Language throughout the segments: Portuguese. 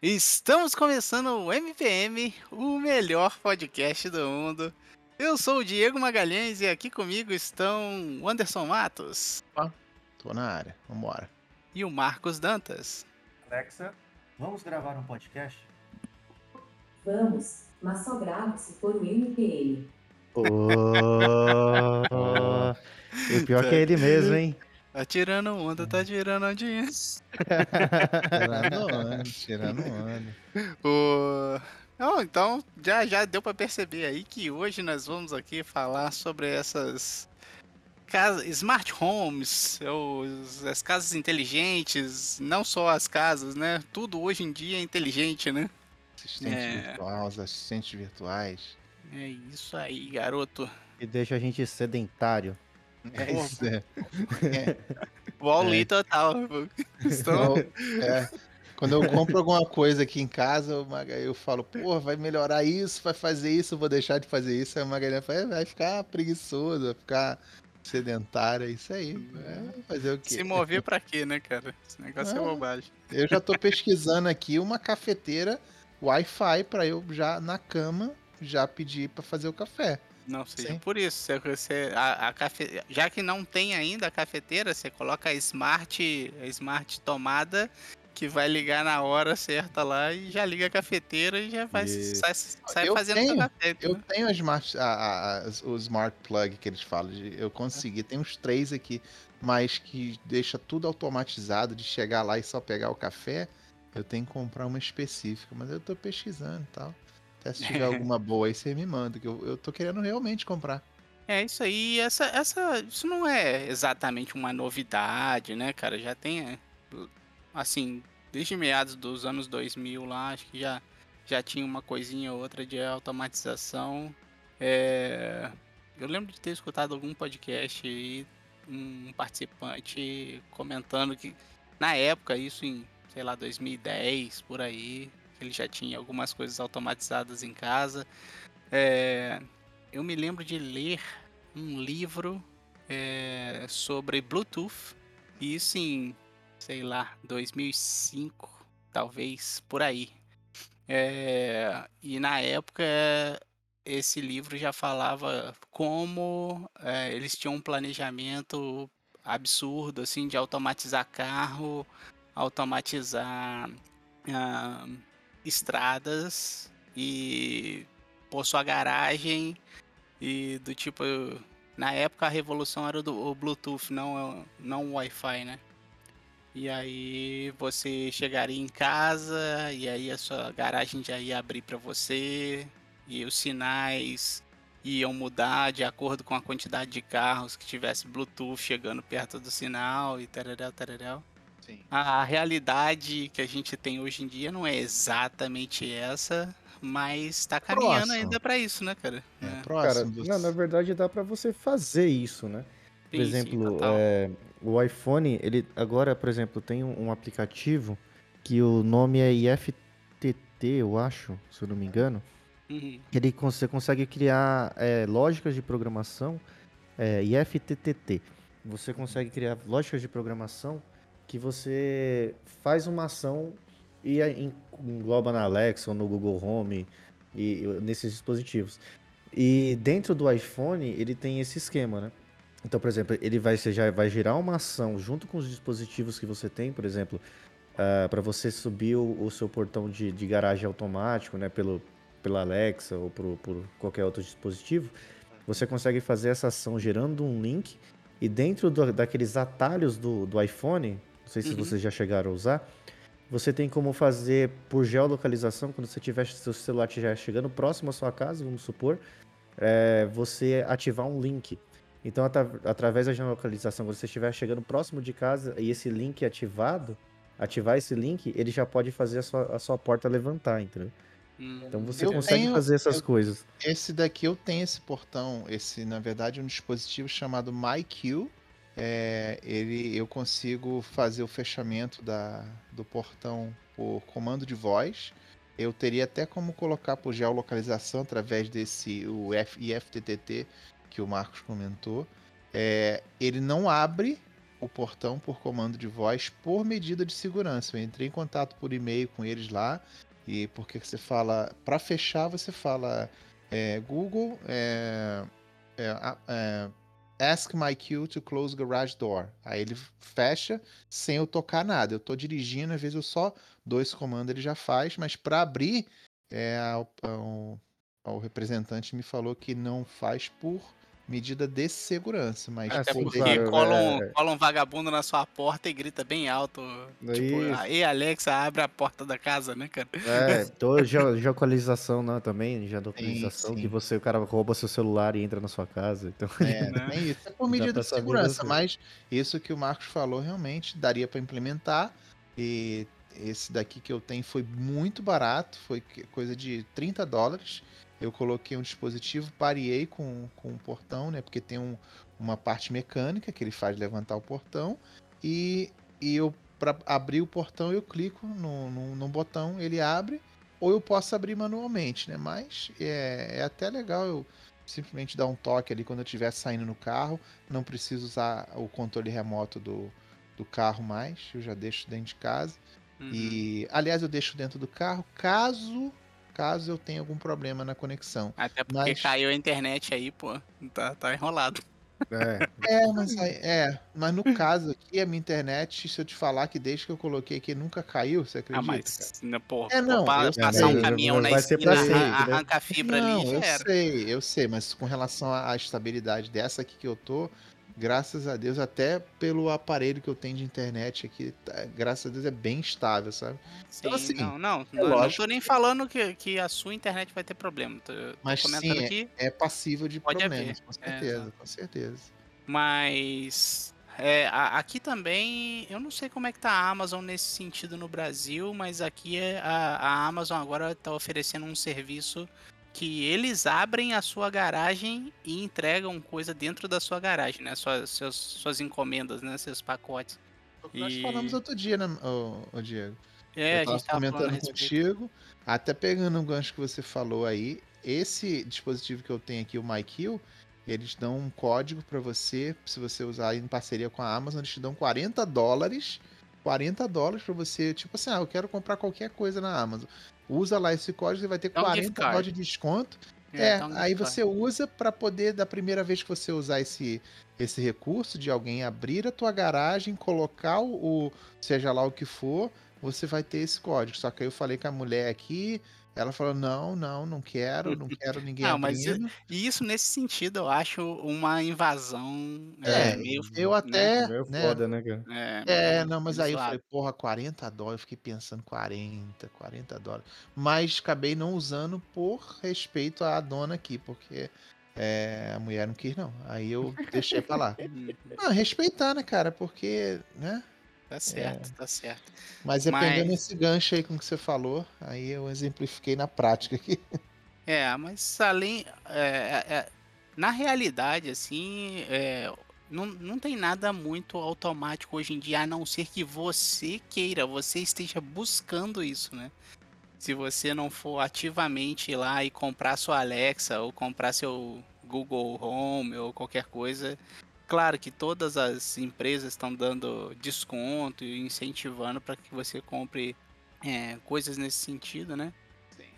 Estamos começando o MPM, o melhor podcast do mundo. Eu sou o Diego Magalhães e aqui comigo estão o Anderson Matos Opa, tô na área, vambora. e o Marcos Dantas. Alexa, vamos gravar um podcast? Vamos, mas só gravo se for o MPM. Oh, o pior que é ele mesmo, hein? Tá tirando onda, tá tirando ondinha. Tirando onda, tirando onda. O... Não, então já, já deu pra perceber aí que hoje nós vamos aqui falar sobre essas casas, smart homes, os- as casas inteligentes, não só as casas, né? Tudo hoje em dia é inteligente, né? Assistente É. virtual, os assistentes virtuais. É isso aí, garoto. E deixa a gente sedentário. É isso, é. Wall-E total. Estão... É, Quando eu compro alguma coisa aqui em casa, Maga- eu falo, pô, vai melhorar isso, vai fazer isso, eu vou deixar de fazer isso. Aí o Magalhães fala, "É, vai ficar preguiçoso, vai ficar sedentário, é isso aí. É, fazer o quê? Se mover pra quê, né, cara? Esse negócio é Ah. bobagem. Eu já tô pesquisando aqui uma cafeteira Wi-Fi pra eu já na cama já pedir pra fazer o café. Não seja Sim. por isso. Você, a, a cafe... Já que não tem ainda a cafeteira, você coloca a smart, a smart tomada que vai ligar na hora certa lá e já liga a cafeteira e já vai Isso. sai, sai Eu fazendo tenho, café. Eu entendeu? tenho a smart, a- a- o smart plug que eles falam, eu consegui. Tem uns três aqui, mas que deixa tudo automatizado de chegar lá e só pegar o café. Eu tenho que comprar uma específica, mas eu tô pesquisando e tal. Até se tiver alguma boa aí, você me manda, que eu, eu tô querendo realmente comprar. É isso aí. Essa, essa, isso não é exatamente uma novidade, né, cara? Já tem, é, assim, desde meados dos anos 2000 lá, acho que já, já tinha uma coisinha ou outra de automatização. É, eu lembro de ter escutado algum podcast aí, um participante comentando que na época, isso em, sei lá, 2010, por aí, ele já tinha algumas coisas automatizadas em casa. É, eu me lembro de ler um livro é, sobre Bluetooth, e isso em, sei lá, 2005, talvez, por aí. É, e na época esse livro já falava como é, eles tinham um planejamento absurdo assim de automatizar carro, automatizar ah, estradas e pôr sua garagem e do tipo na época a revolução era do o Bluetooth, não não o Wi-Fi, né? E aí você chegaria em casa e aí a sua garagem já ia abrir para você e os sinais iam mudar de acordo com a quantidade de carros que tivesse Bluetooth chegando perto do sinal e tarará, tarará. Sim. A realidade que a gente tem hoje em dia não é exatamente essa, mas tá caminhando Próximo. ainda pra isso, né, cara? É, É. Cara, próximo. você- não, na verdade dá pra você fazer isso, né? Por Sim, sim, exemplo, total. é, o iPhone, ele agora, por exemplo, tem um, um aplicativo que o nome é IFTT, eu acho, se eu não me engano. Uhum. Ele você consegue criar é, lógicas de programação é, IFTTT. Você consegue criar lógicas de programação que você faz uma ação e engloba na Alexa ou no Google Home e, nesses dispositivos. E dentro do iPhone ele tem esse esquema, né? Então, por exemplo, ele vai, você já vai gerar uma ação junto com os dispositivos que você tem, por exemplo, para você subir o, o seu portão de, de garagem automático, né? Pelo, pela Alexa ou por, por qualquer outro dispositivo, você consegue fazer essa ação gerando um link e dentro do- daqueles atalhos do, do iPhone, não sei se Uhum. vocês já chegaram a usar, você tem como fazer por geolocalização, quando você tiver seu celular estiver chegando próximo à sua casa, vamos supor, é, você ativar um link. Então, atra- através da geolocalização, quando você estiver chegando próximo de casa e esse link é ativado, ativar esse link, ele já pode fazer a sua, a sua porta levantar, entendeu? Hum. Então você Eu consegue tenho- fazer essas eu- coisas. Esse daqui eu tenho esse portão, esse na verdade é um dispositivo chamado MyQ. É, ele eu consigo fazer o fechamento da, do portão por comando de voz. Eu teria até como colocar por geolocalização através desse o F, IFTTT que o Marcos comentou. É, ele não abre o portão por comando de voz por medida de segurança. Eu entrei em contato por e-mail com eles lá e porque você fala para fechar você fala é, Google é, é, é, Ask my queue to close garage door. Aí ele fecha sem eu tocar nada. Eu tô dirigindo, às vezes eu só dou esse comando, ele já faz, mas para abrir, é, o, o representante me falou que não faz por medida de segurança, mas Até porque claro, cola, um, é. cola um vagabundo na sua porta e grita bem alto. Tipo, Isso. aí Alexa, abre a porta da casa, né, cara? É, tô geo- geolocalização né, também, geolocalização, que você, o cara rouba seu celular e entra na sua casa. Então, É, Né? tem isso. É por medida pra de segurança, você. mas isso que o Marcos falou realmente daria para implementar. E esse daqui que eu tenho foi muito barato, foi coisa de 30 dólares. Eu coloquei um dispositivo, pareei com, com o portão, né? Porque tem um- uma parte mecânica que ele faz levantar o portão. E, e eu, para abrir o portão, eu clico no, no, no botão, ele abre. Ou eu posso abrir manualmente, né? Mas é, é até legal eu simplesmente dar um toque ali quando eu estiver saindo no carro. Não preciso usar o controle remoto do, do carro mais. Eu já deixo dentro de casa. Uhum. E, aliás, eu deixo dentro do carro caso caso eu tenha algum problema na conexão. Até porque mas- caiu a internet aí, pô. Tá, tá enrolado. é, É, mas aí- é, mas no caso aqui a minha internet, se eu te falar que desde que eu coloquei aqui nunca caiu, você Ah, acredita? cara? mas, né, pô, É, não, sei. passar um caminhão na vai ser esquina, pra sempre, arran- né? arranca a fibra Não, ali já eu era. sei, eu sei, mas com relação à estabilidade dessa aqui que eu tô, graças a Deus, até pelo aparelho que eu tenho de internet aqui, tá- graças a Deus é bem estável, sabe? Sim, Então, assim, não, não, é não, não tô nem falando que, que a sua internet vai ter problema. Tô, tô Mas comentando sim, aqui, É passível de problemas, haver, com é, certeza, exato. com certeza. mas é, aqui também, eu não sei como é que tá a Amazon nesse sentido no Brasil, mas aqui é a, a Amazon agora tá oferecendo um serviço que eles abrem a sua garagem e entregam coisa dentro da sua garagem, né? Suas, seus, suas encomendas, né? Seus pacotes. Que Nós E- falamos outro dia, né, ô, Diego? É, eu a tava gente tava a comentando contigo, até pegando um gancho que você falou aí, esse dispositivo que eu tenho aqui, o MyKill, eles dão um código pra você, se você usar em parceria com a Amazon, eles te dão 40 dólares, 40 dólares pra você, tipo assim, ah, eu quero comprar qualquer coisa na Amazon. Usa lá esse código, você vai ter É um gift 40 card. dólares de desconto. É, aí tá. você usa pra poder, da primeira vez que você usar esse, esse recurso de alguém abrir a tua garagem, colocar o, o- seja lá o que for, você vai ter esse código. Só que aí eu falei com a mulher aqui, ela falou: não, não, não quero, não quero ninguém Não, mas. E isso, nesse sentido, eu acho uma invasão É, é, meio. eu né? até. meio né, foda, né, cara? É, É, meio não, mas aí eu falei, porra, 40 dólares, eu fiquei pensando 40, 40 dólares. Mas acabei não usando por respeito à dona aqui, porque é, a mulher não quis, não. Aí eu deixei pra lá. Hum, Não, respeitar, né, cara? Porque, né? Tá certo, tá certo. Mas é Mas- pegando esse gancho aí com que você falou, aí eu exemplifiquei na prática aqui. É, mas além. é, é, é, na realidade, assim, é, não, não tem nada muito automático hoje em dia, a não ser que você queira, você esteja buscando isso, né? Se você não for ativamente ir lá e comprar sua Alexa ou comprar seu Google Home ou qualquer coisa, claro que todas as empresas estão dando desconto e incentivando para que você compre é, coisas nesse sentido, né?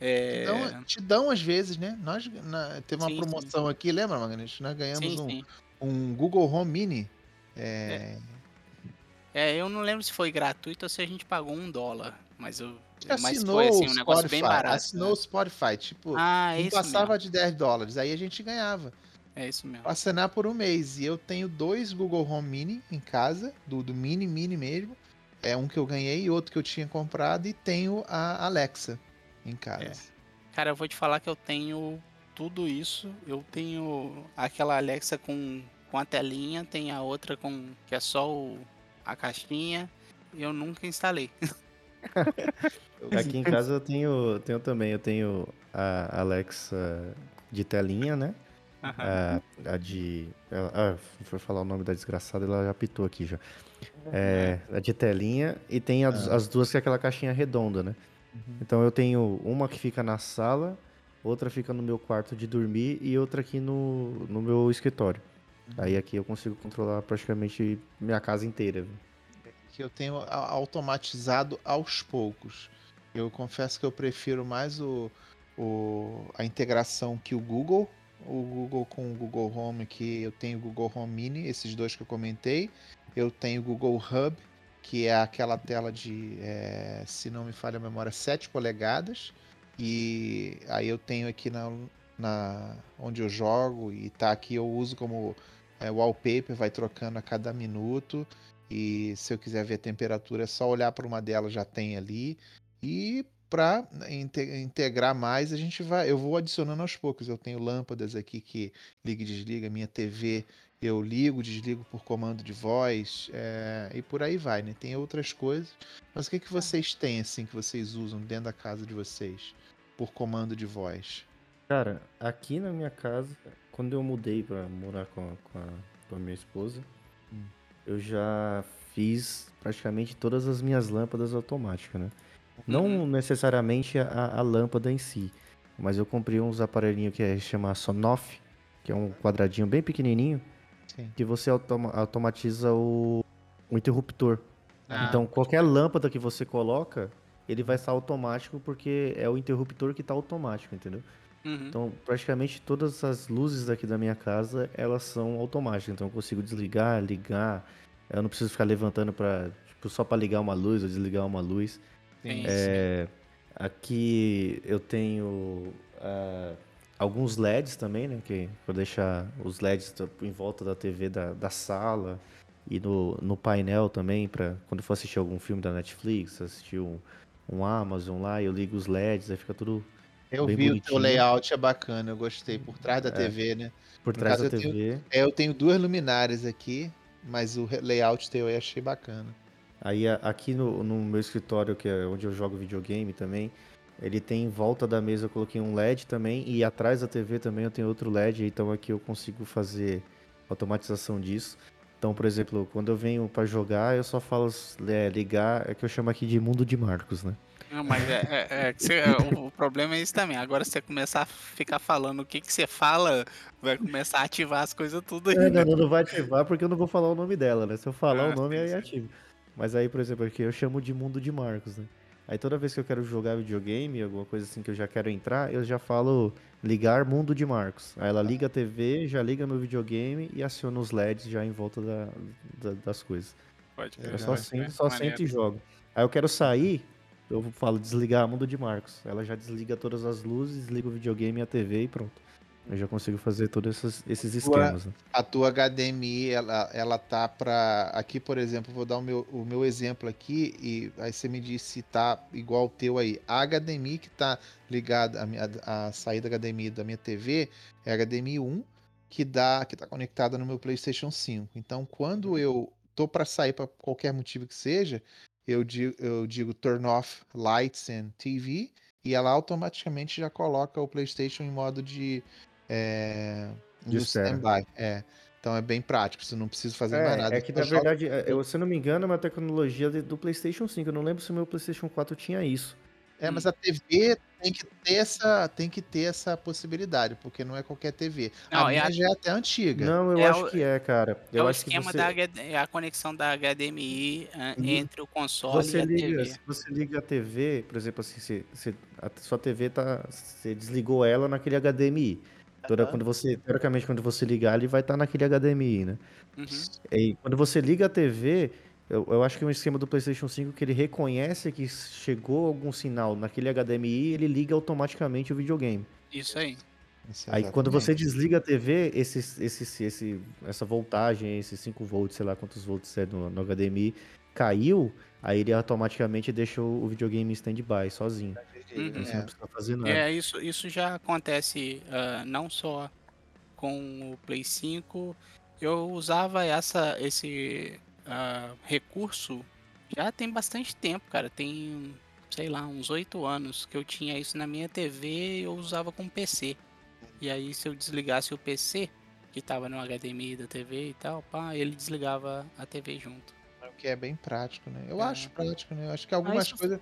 É, Então, te dão às vezes, né? Nós na- teve uma Sim, promoção aqui, lembra, Magnício? Nós ganhamos sim, um, sim. um Google Home Mini. É, É, eu não lembro se foi gratuito ou se a gente pagou um dólar, mas eu. Mas foi assim, o um negócio bem Spotify, barato. Assinou né? o Spotify, tipo, Ah, é não passava mesmo. de 10 dólares, aí a gente ganhava. É isso mesmo. Assinar por um mês. E eu tenho dois Google Home Mini em casa, do, do Mini Mini mesmo. É um que eu ganhei e outro que eu tinha comprado. E tenho a Alexa em casa. É. Cara, eu vou te falar que eu tenho tudo isso. Eu tenho aquela Alexa com, com a telinha, tem a outra com que é só o, a caixinha. Eu nunca instalei. Aqui em casa eu tenho, tenho também, eu tenho a Alexa de telinha, né? A, a de. ela- Ah, foi falar o nome da desgraçada, ela já pitou aqui já. É, a de telinha e tem as, as duas que é aquela caixinha redonda, né? Uhum. Então eu tenho uma que fica na sala, outra fica no meu quarto de dormir e outra aqui no, no meu escritório. Aí aqui eu consigo controlar praticamente minha casa inteira. viu? que eu tenho automatizado aos poucos. Eu confesso que eu prefiro mais o, o- a integração que o Google. O Google com o Google Home aqui, eu tenho o Google Home Mini, esses dois que eu comentei. Eu tenho o Google Hub, que é aquela tela de, é, se não me falha a memória, 7 polegadas. E aí eu tenho aqui na, na onde eu jogo e tá aqui eu uso como é, wallpaper, vai trocando a cada minuto. E se eu quiser ver a temperatura, é só olhar para uma delas, já tem ali. E para integrar mais, a gente vai, eu vou adicionando aos poucos. Eu tenho lâmpadas aqui que liga e desliga, minha TV eu ligo, desligo por comando de voz, é, e por aí vai, né? Tem outras coisas. Mas o que, que vocês têm assim que vocês usam dentro da casa de vocês por comando de voz? Cara, aqui na minha casa, quando eu mudei pra morar com a, com a, com a minha esposa, Hum. eu já fiz praticamente todas as minhas lâmpadas automáticas, né? Não Uhum. necessariamente a, a lâmpada em si, mas eu comprei uns aparelhinhos que é chama Sonoff, que é um quadradinho bem pequenininho, Sim. que você automa- automatiza o, o interruptor. Ah, Então, qualquer lâmpada que você coloca, ele vai estar automático porque é o interruptor que está automático, entendeu? uhum. Então, praticamente todas as luzes aqui da minha casa, elas são automáticas. Então, eu consigo desligar, ligar. Eu não preciso ficar levantando para tipo, só para ligar uma luz ou desligar uma luz. Sim, É, aqui eu tenho ah, alguns LEDs também, né? Que vou deixar os LEDs em volta da TV da, da sala e no, no painel também, para quando for assistir algum filme da Netflix, assistir um, um Amazon lá, eu ligo os LEDs, aí fica tudo Eu Bem vi o teu bonitinho. layout, é bacana, eu gostei. Por trás da É. TV, né? por No trás caso, da eu tenho- TV. É, eu tenho duas luminárias aqui, mas o layout teu eu achei bacana. Aí aqui no, no meu escritório, que é onde eu jogo videogame também, ele tem em volta da mesa eu coloquei um LED também e atrás da TV também eu tenho outro LED, então aqui eu consigo fazer automatização disso. Então, por exemplo, quando eu venho pra jogar, eu só falo é, ligar, é que eu chamo aqui de mundo de Marcos, né? Não, mas é, é- é é, o, o problema é isso também. Agora você começar a ficar falando o que, que você fala, vai começar a ativar as coisas tudo aí. É, né? não, não vai ativar porque eu não vou falar o nome dela, né? Se eu falar Ah, o nome, aí sim. Mas aí, por exemplo, aqui eu chamo de mundo de Marcos, né? Aí toda vez que eu quero jogar videogame, alguma coisa assim que eu já quero entrar, eu já falo ligar mundo de Marcos. Aí ela liga a TV, já liga meu videogame e aciona os LEDs já em volta da- da- das coisas. Pode É crer, Eu só sento, né? só Maneiro. sento e jogo. Aí eu quero sair, eu falo desligar mundo de Marcos. Ela já desliga todas as luzes, desliga o videogame e a TV e pronto. Eu já consigo fazer todos esses, esses esquemas. né? A tua HDMI, ela, ela tá pra. Aqui, por exemplo, vou dar o meu, o meu exemplo aqui e aí você me diz se tá igual o teu aí. A HDMI que tá ligada, a, a saída HDMI da minha TV é a HDMI 1 que dá, que tá conectada no meu PlayStation 5. Então, quando eu tô para sair para qualquer motivo que seja, eu digo, eu digo turn off lights and TV e ela automaticamente já coloca o PlayStation em modo de é, De standby. É. Então é bem prático, você não precisa fazer mais É, nada. é que na joga- verdade, é, eu, se eu não me engano, é uma tecnologia do PlayStation 5. Eu não lembro se o meu PlayStation 4 tinha isso. É, mas a TV tem que ter essa, tem que ter essa possibilidade, porque não é qualquer TV. Não, a é minha a- já é até antiga. Não, eu É acho o- que é, cara. É Eu o acho que esquema você, da HD, é a conexão da HDMI Uhum. entre o console você e a liga, TV. se você liga a TV, por exemplo, assim, você, você- a sua TV tá, você desligou ela naquele HDMI. Toda, Aham. quando você, teoricamente, quando você ligar, ele vai estar naquele HDMI, né? Uhum. E quando você liga a TV, eu, eu acho que é um esquema do PlayStation 5 que ele reconhece que chegou algum sinal naquele HDMI, ele liga automaticamente o videogame. Isso aí. Isso, Aí quando você desliga a TV, esse, esse, esse, essa voltagem, esses 5 volts, sei lá quantos volts é no, no HDMI, caiu, aí ele automaticamente deixa o o videogame em stand-by, sozinho. Uhum. Você É. não precisa fazer nada. É, isso, isso já acontece ah, não só com o Play 5. Eu usava essa, esse ah, recurso já tem bastante tempo, cara. Tem, sei lá, uns oito anos que eu tinha isso na minha TV e eu usava com PC. E aí, se eu desligasse o PC, que tava no HDMI da TV e tal, pá, ele desligava a TV junto. O que é bem prático, né? Eu É. acho prático, né? Eu acho que algumas isso coisas.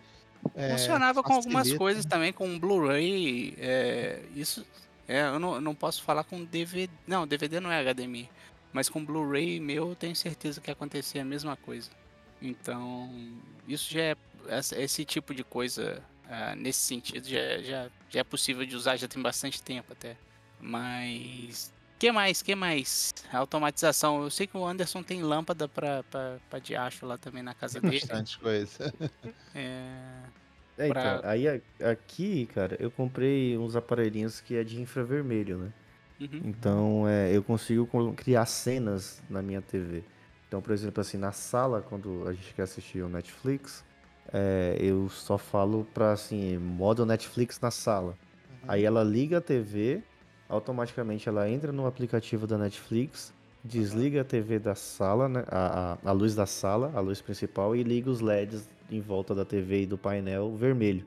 É, Funcionava com algumas coisas né? também, com Blu-ray. é, isso. É, eu não, eu não posso falar com DVD. Não, DVD não é HDMI. Mas com Blu-ray meu, eu tenho certeza que ia acontecer a mesma coisa. Então, isso já é. Esse tipo de coisa, ah, nesse sentido, já, já, já é possível de usar, já tem bastante tempo até. Mas. Que mais? que mais? Automatização. Eu sei que o Anderson tem lâmpada pra, pra, pra diacho lá também na casa dele. Bastante coisa. É, É, Pra- então, aí a- aqui, cara, eu comprei uns aparelhinhos que é de infravermelho, né? uhum. Então, é, eu consigo criar cenas na minha TV. Então, por exemplo, assim, na sala, quando a gente quer assistir o Netflix, é, eu só falo pra, assim, modo Netflix na sala. Aí ela liga a TV, automaticamente ela entra no aplicativo da Netflix, desliga a TV da sala, né, a, a, a luz da sala, a luz principal, e liga os LEDs em volta da TV e do painel vermelho.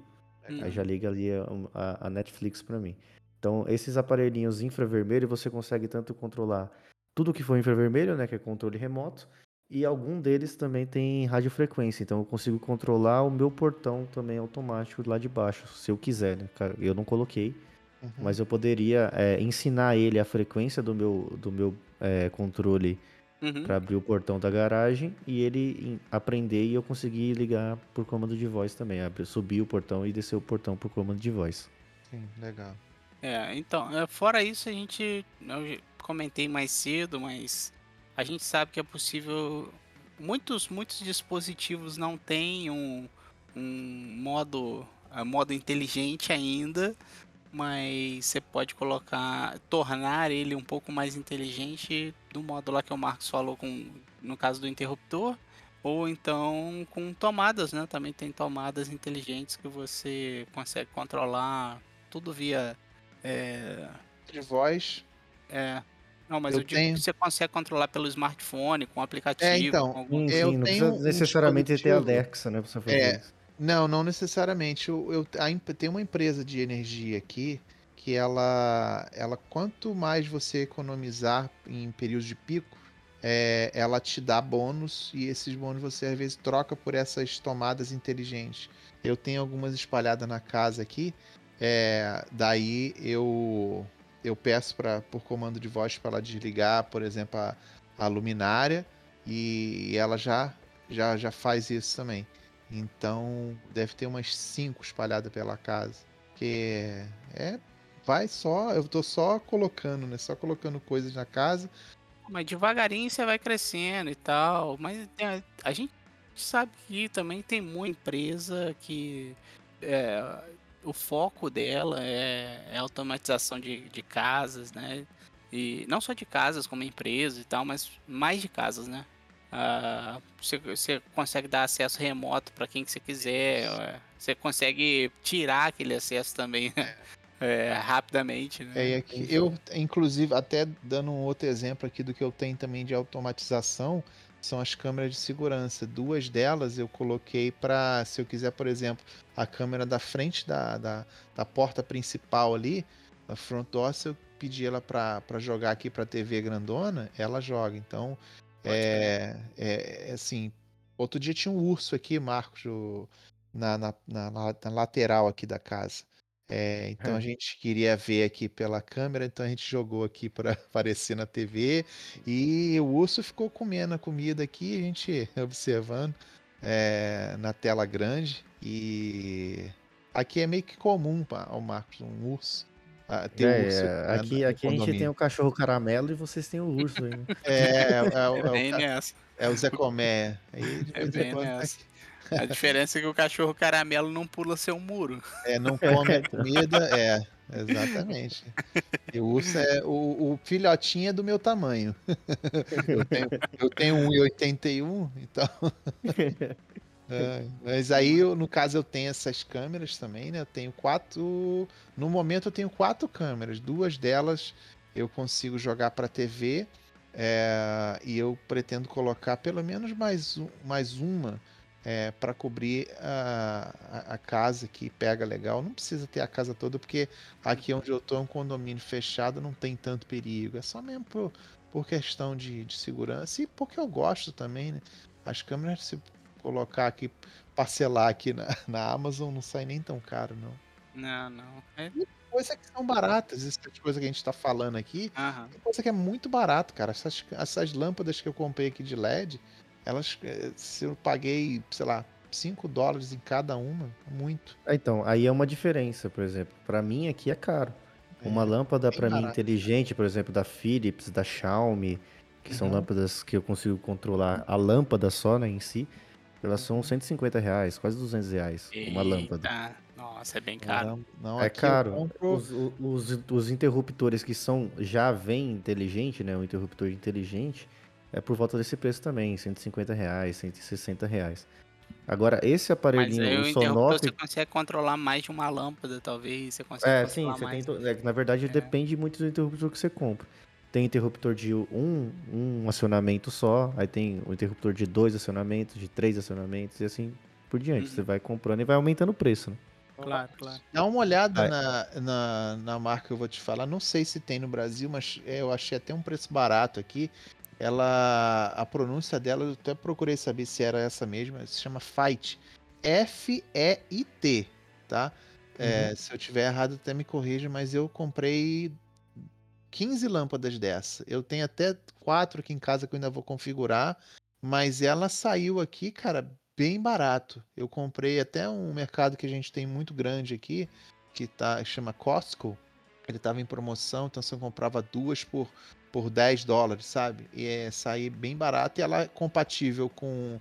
Uhum. Aí já liga ali a, a- a Netflix pra mim. Então, esses aparelhinhos infravermelho, você consegue tanto controlar tudo que for infravermelho, né, que é controle remoto, e algum deles também tem radiofrequência. Então, eu consigo controlar o meu portão também automático lá de baixo, se eu quiser, né? Eu não coloquei, Uhum. mas eu poderia é, ensinar ele a frequência do meu, do meu é, controle Uhum. para abrir o portão da garagem e ele aprender e eu conseguir ligar por comando de voz também, abrir, subir o portão e descer o portão por comando de voz. Sim, legal. É, então, é, fora isso, a gente. Eu comentei mais cedo, mas a gente sabe que é possível. Muitos, muitos dispositivos não têm um, um modo, ah, modo inteligente ainda, mas você pode colocar, tornar ele um pouco mais inteligente do modo lá que o Marcos falou, com, no caso do interruptor, ou então com tomadas, né? Também tem tomadas inteligentes que você consegue controlar tudo via. É, De voz. é, não, mas Eu eu, digo tenho- que você consegue controlar pelo smartphone, com aplicativo. É, então, com algum... Sim, Eu sim, não tenho precisa um necessariamente ter dispositivo- Alexa, né, pra você fazer É. isso. Não, não necessariamente. Eu, eu- tem uma empresa de energia aqui que ela, ela quanto mais você economizar em períodos de pico, é, ela te dá bônus e esses bônus você às vezes troca por essas tomadas inteligentes. Eu tenho algumas espalhadas na casa aqui, é, daí eu eu peço para por comando de voz para ela desligar, por exemplo, a, a luminária e ela já já já faz isso também. Então deve ter umas cinco espalhadas pela casa. Que é. Vai só. Eu tô só colocando, né? Só colocando coisas na casa. Mas devagarinho você vai crescendo e tal. Mas a gente sabe que também tem muita empresa que é, o foco dela é, é automatização de, de casas, né? E não só de casas, como empresas e tal, mas mais de casas, né? Ah, você, você consegue dar acesso remoto para quem que você quiser. é, Você consegue tirar aquele acesso também né? É, rapidamente, né? É, e aqui, eu, inclusive, até dando um outro exemplo aqui do que eu tenho também de automatização, são as câmeras de segurança. Duas delas eu coloquei para, se eu quiser, por exemplo, a câmera da frente da, da, da porta principal ali, a front door, se eu pedir ela para jogar aqui para TV grandona, ela joga. Então, é, é, é assim. Outro dia tinha um urso aqui, Marcos, o- na, na, na, na lateral aqui da casa. É, então a gente queria ver aqui pela câmera, então a gente jogou aqui para aparecer na TV e o urso ficou comendo a comida aqui, a gente observando é, na tela grande e aqui é meio que comum, ó, Marcos, um urso. Ah, ter É, urso é, aqui aqui a gente tem o cachorro caramelo e vocês têm o urso aí, né? É, é, o- é o é Zé Comé. É bem tá nessa. A diferença é que o cachorro caramelo não pula seu muro. É, não come a comida, é, exatamente. E o urso é. O, o filhotinho é do meu tamanho. Eu tenho, eu tenho 1,81, então. É, mas aí, eu, no caso, eu tenho essas câmeras também, né? Eu tenho quatro. No momento, eu tenho quatro câmeras. Duas delas eu consigo jogar para TV. é, e eu pretendo colocar pelo menos mais, mais uma para cobrir a, a, casa que pega legal. Não precisa ter a casa toda, porque aqui onde eu tô é um condomínio fechado, não tem tanto perigo. É só mesmo por, por questão de, de segurança e porque eu gosto também, né? As câmeras, se colocar aqui, parcelar aqui na, na Amazon, não sai nem tão caro, não. Não, não. É... Coisa que são baratas, essas coisas que a gente tá falando aqui. Aham. Tem coisa que é muito barato, cara. Essas, essas lâmpadas que eu comprei aqui de LED, elas. eh, Se eu paguei, sei lá, 5 dólares em cada uma, muito. Ah, Então, aí é uma diferença, por exemplo. Pra mim aqui é caro. Uma É, lâmpada bem pra mim inteligente, por exemplo, da Philips, da Xiaomi, que são Uhum. lâmpadas que eu consigo controlar a lâmpada só, né, em si, elas são 150 reais, quase 200 reais, uma lâmpada. Eita, Nossa, é bem caro. Não, não, É caro. compro- Os, os, os interruptores que são já vem inteligente, né? O interruptor inteligente é por volta desse preço também, 150 reais, 160 reais. Agora, esse Mas aparelhinho, aí o o interruptor Sonoff... você consegue controlar mais de uma lâmpada, talvez. Você consegue É, sim, controlar você mais. tem. to- é que, na verdade, É. depende muito do interruptor que você compra. Tem interruptor de um, um acionamento só, aí tem o interruptor de dois acionamentos, de três acionamentos, e assim por diante. Uhum. Você vai comprando e vai aumentando o preço, né? Claro, claro. Dá uma olhada na, na, na marca que eu vou te falar. Não sei se tem no Brasil, mas é, eu achei até um preço barato aqui. Ela. A pronúncia dela, eu até procurei saber se era essa mesma. Se chama Fight. F-E-I-T, tá? É, se eu tiver errado, até me corrija, mas eu comprei 15 lâmpadas dessa. Eu tenho até quatro aqui em casa que eu ainda vou configurar, mas ela saiu aqui, cara, bem barato. Eu comprei até um mercado que a gente tem muito grande aqui, que tá, chama Costco. Ele tava em promoção, então você comprava duas por, por 10 dólares, sabe? E é sair bem barato e ela é compatível com,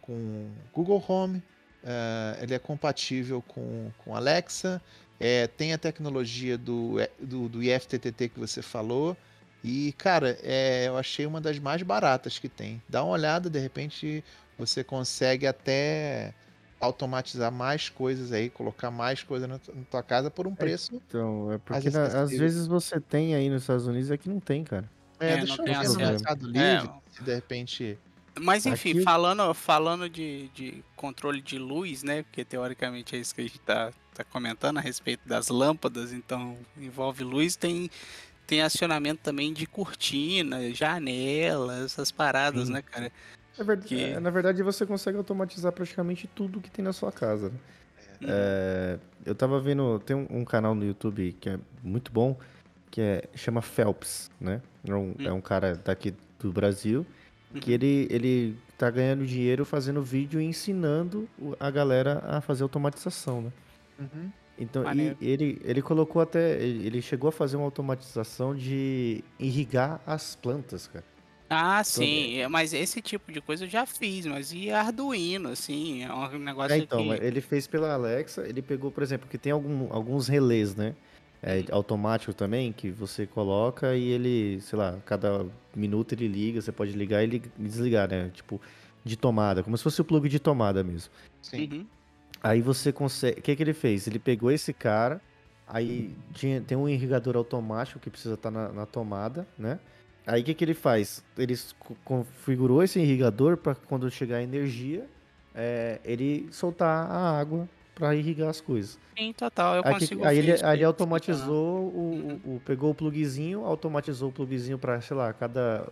com Google Home, eh, ele é compatível com, com Alexa, é, tem a tecnologia do, do, do IFTTT que você falou. E, cara, é, eu achei uma das mais baratas que tem. Dá uma olhada, de repente você consegue até automatizar mais coisas aí, colocar mais coisa na, tu- na tua casa por um preço. Então, é porque Mais na- às vezes você tem aí nos Estados Unidos e aqui não tem, cara. É, É, deixa não eu tem ver no. Mercado É. Livre, se de repente. Mas enfim, Aqui- falando, falando de, de controle de luz, né? Porque teoricamente é isso que a gente tá, tá comentando a respeito das lâmpadas, então envolve luz, tem, tem acionamento também de cortina, janela, essas paradas, Sim. né, cara? É verdade, Que- é, na verdade, você consegue automatizar praticamente tudo que tem na sua casa. né? Uhum. É, eu tava vendo, tem um, um canal no YouTube que é muito bom, que é, chama Phelps, né? É um, é um cara daqui do Brasil, que ele, ele tá ganhando dinheiro fazendo vídeo e ensinando a galera a fazer automatização, né? Uhum. Então, e ele, ele colocou até, ele ele chegou a fazer uma automatização de irrigar as plantas, cara. Ah, sim, é, mas esse tipo de coisa eu já fiz, mas e Arduino, assim, é um negócio É, então, que... mas ele fez pela Alexa, ele pegou, por exemplo, que tem algum- alguns relés, né? É, automático também, que você coloca e ele, sei lá, cada minuto ele liga, você pode ligar e lig- desligar, né? Tipo, de tomada, como se fosse o plug de tomada mesmo. Sim. Uhum. Aí você consegue. O que, que ele fez? Ele pegou esse cara, aí tinha, tem um irrigador automático que precisa estar na, na tomada, né? Aí o que, que ele faz? Ele configurou esse irrigador para quando chegar a energia, é, ele soltar a água para irrigar as coisas. Sim, total, eu Aí, consigo aí ele, aí ele automatizou o, o- o- pegou o pluguezinho, automatizou o pluguezinho para, sei lá, cada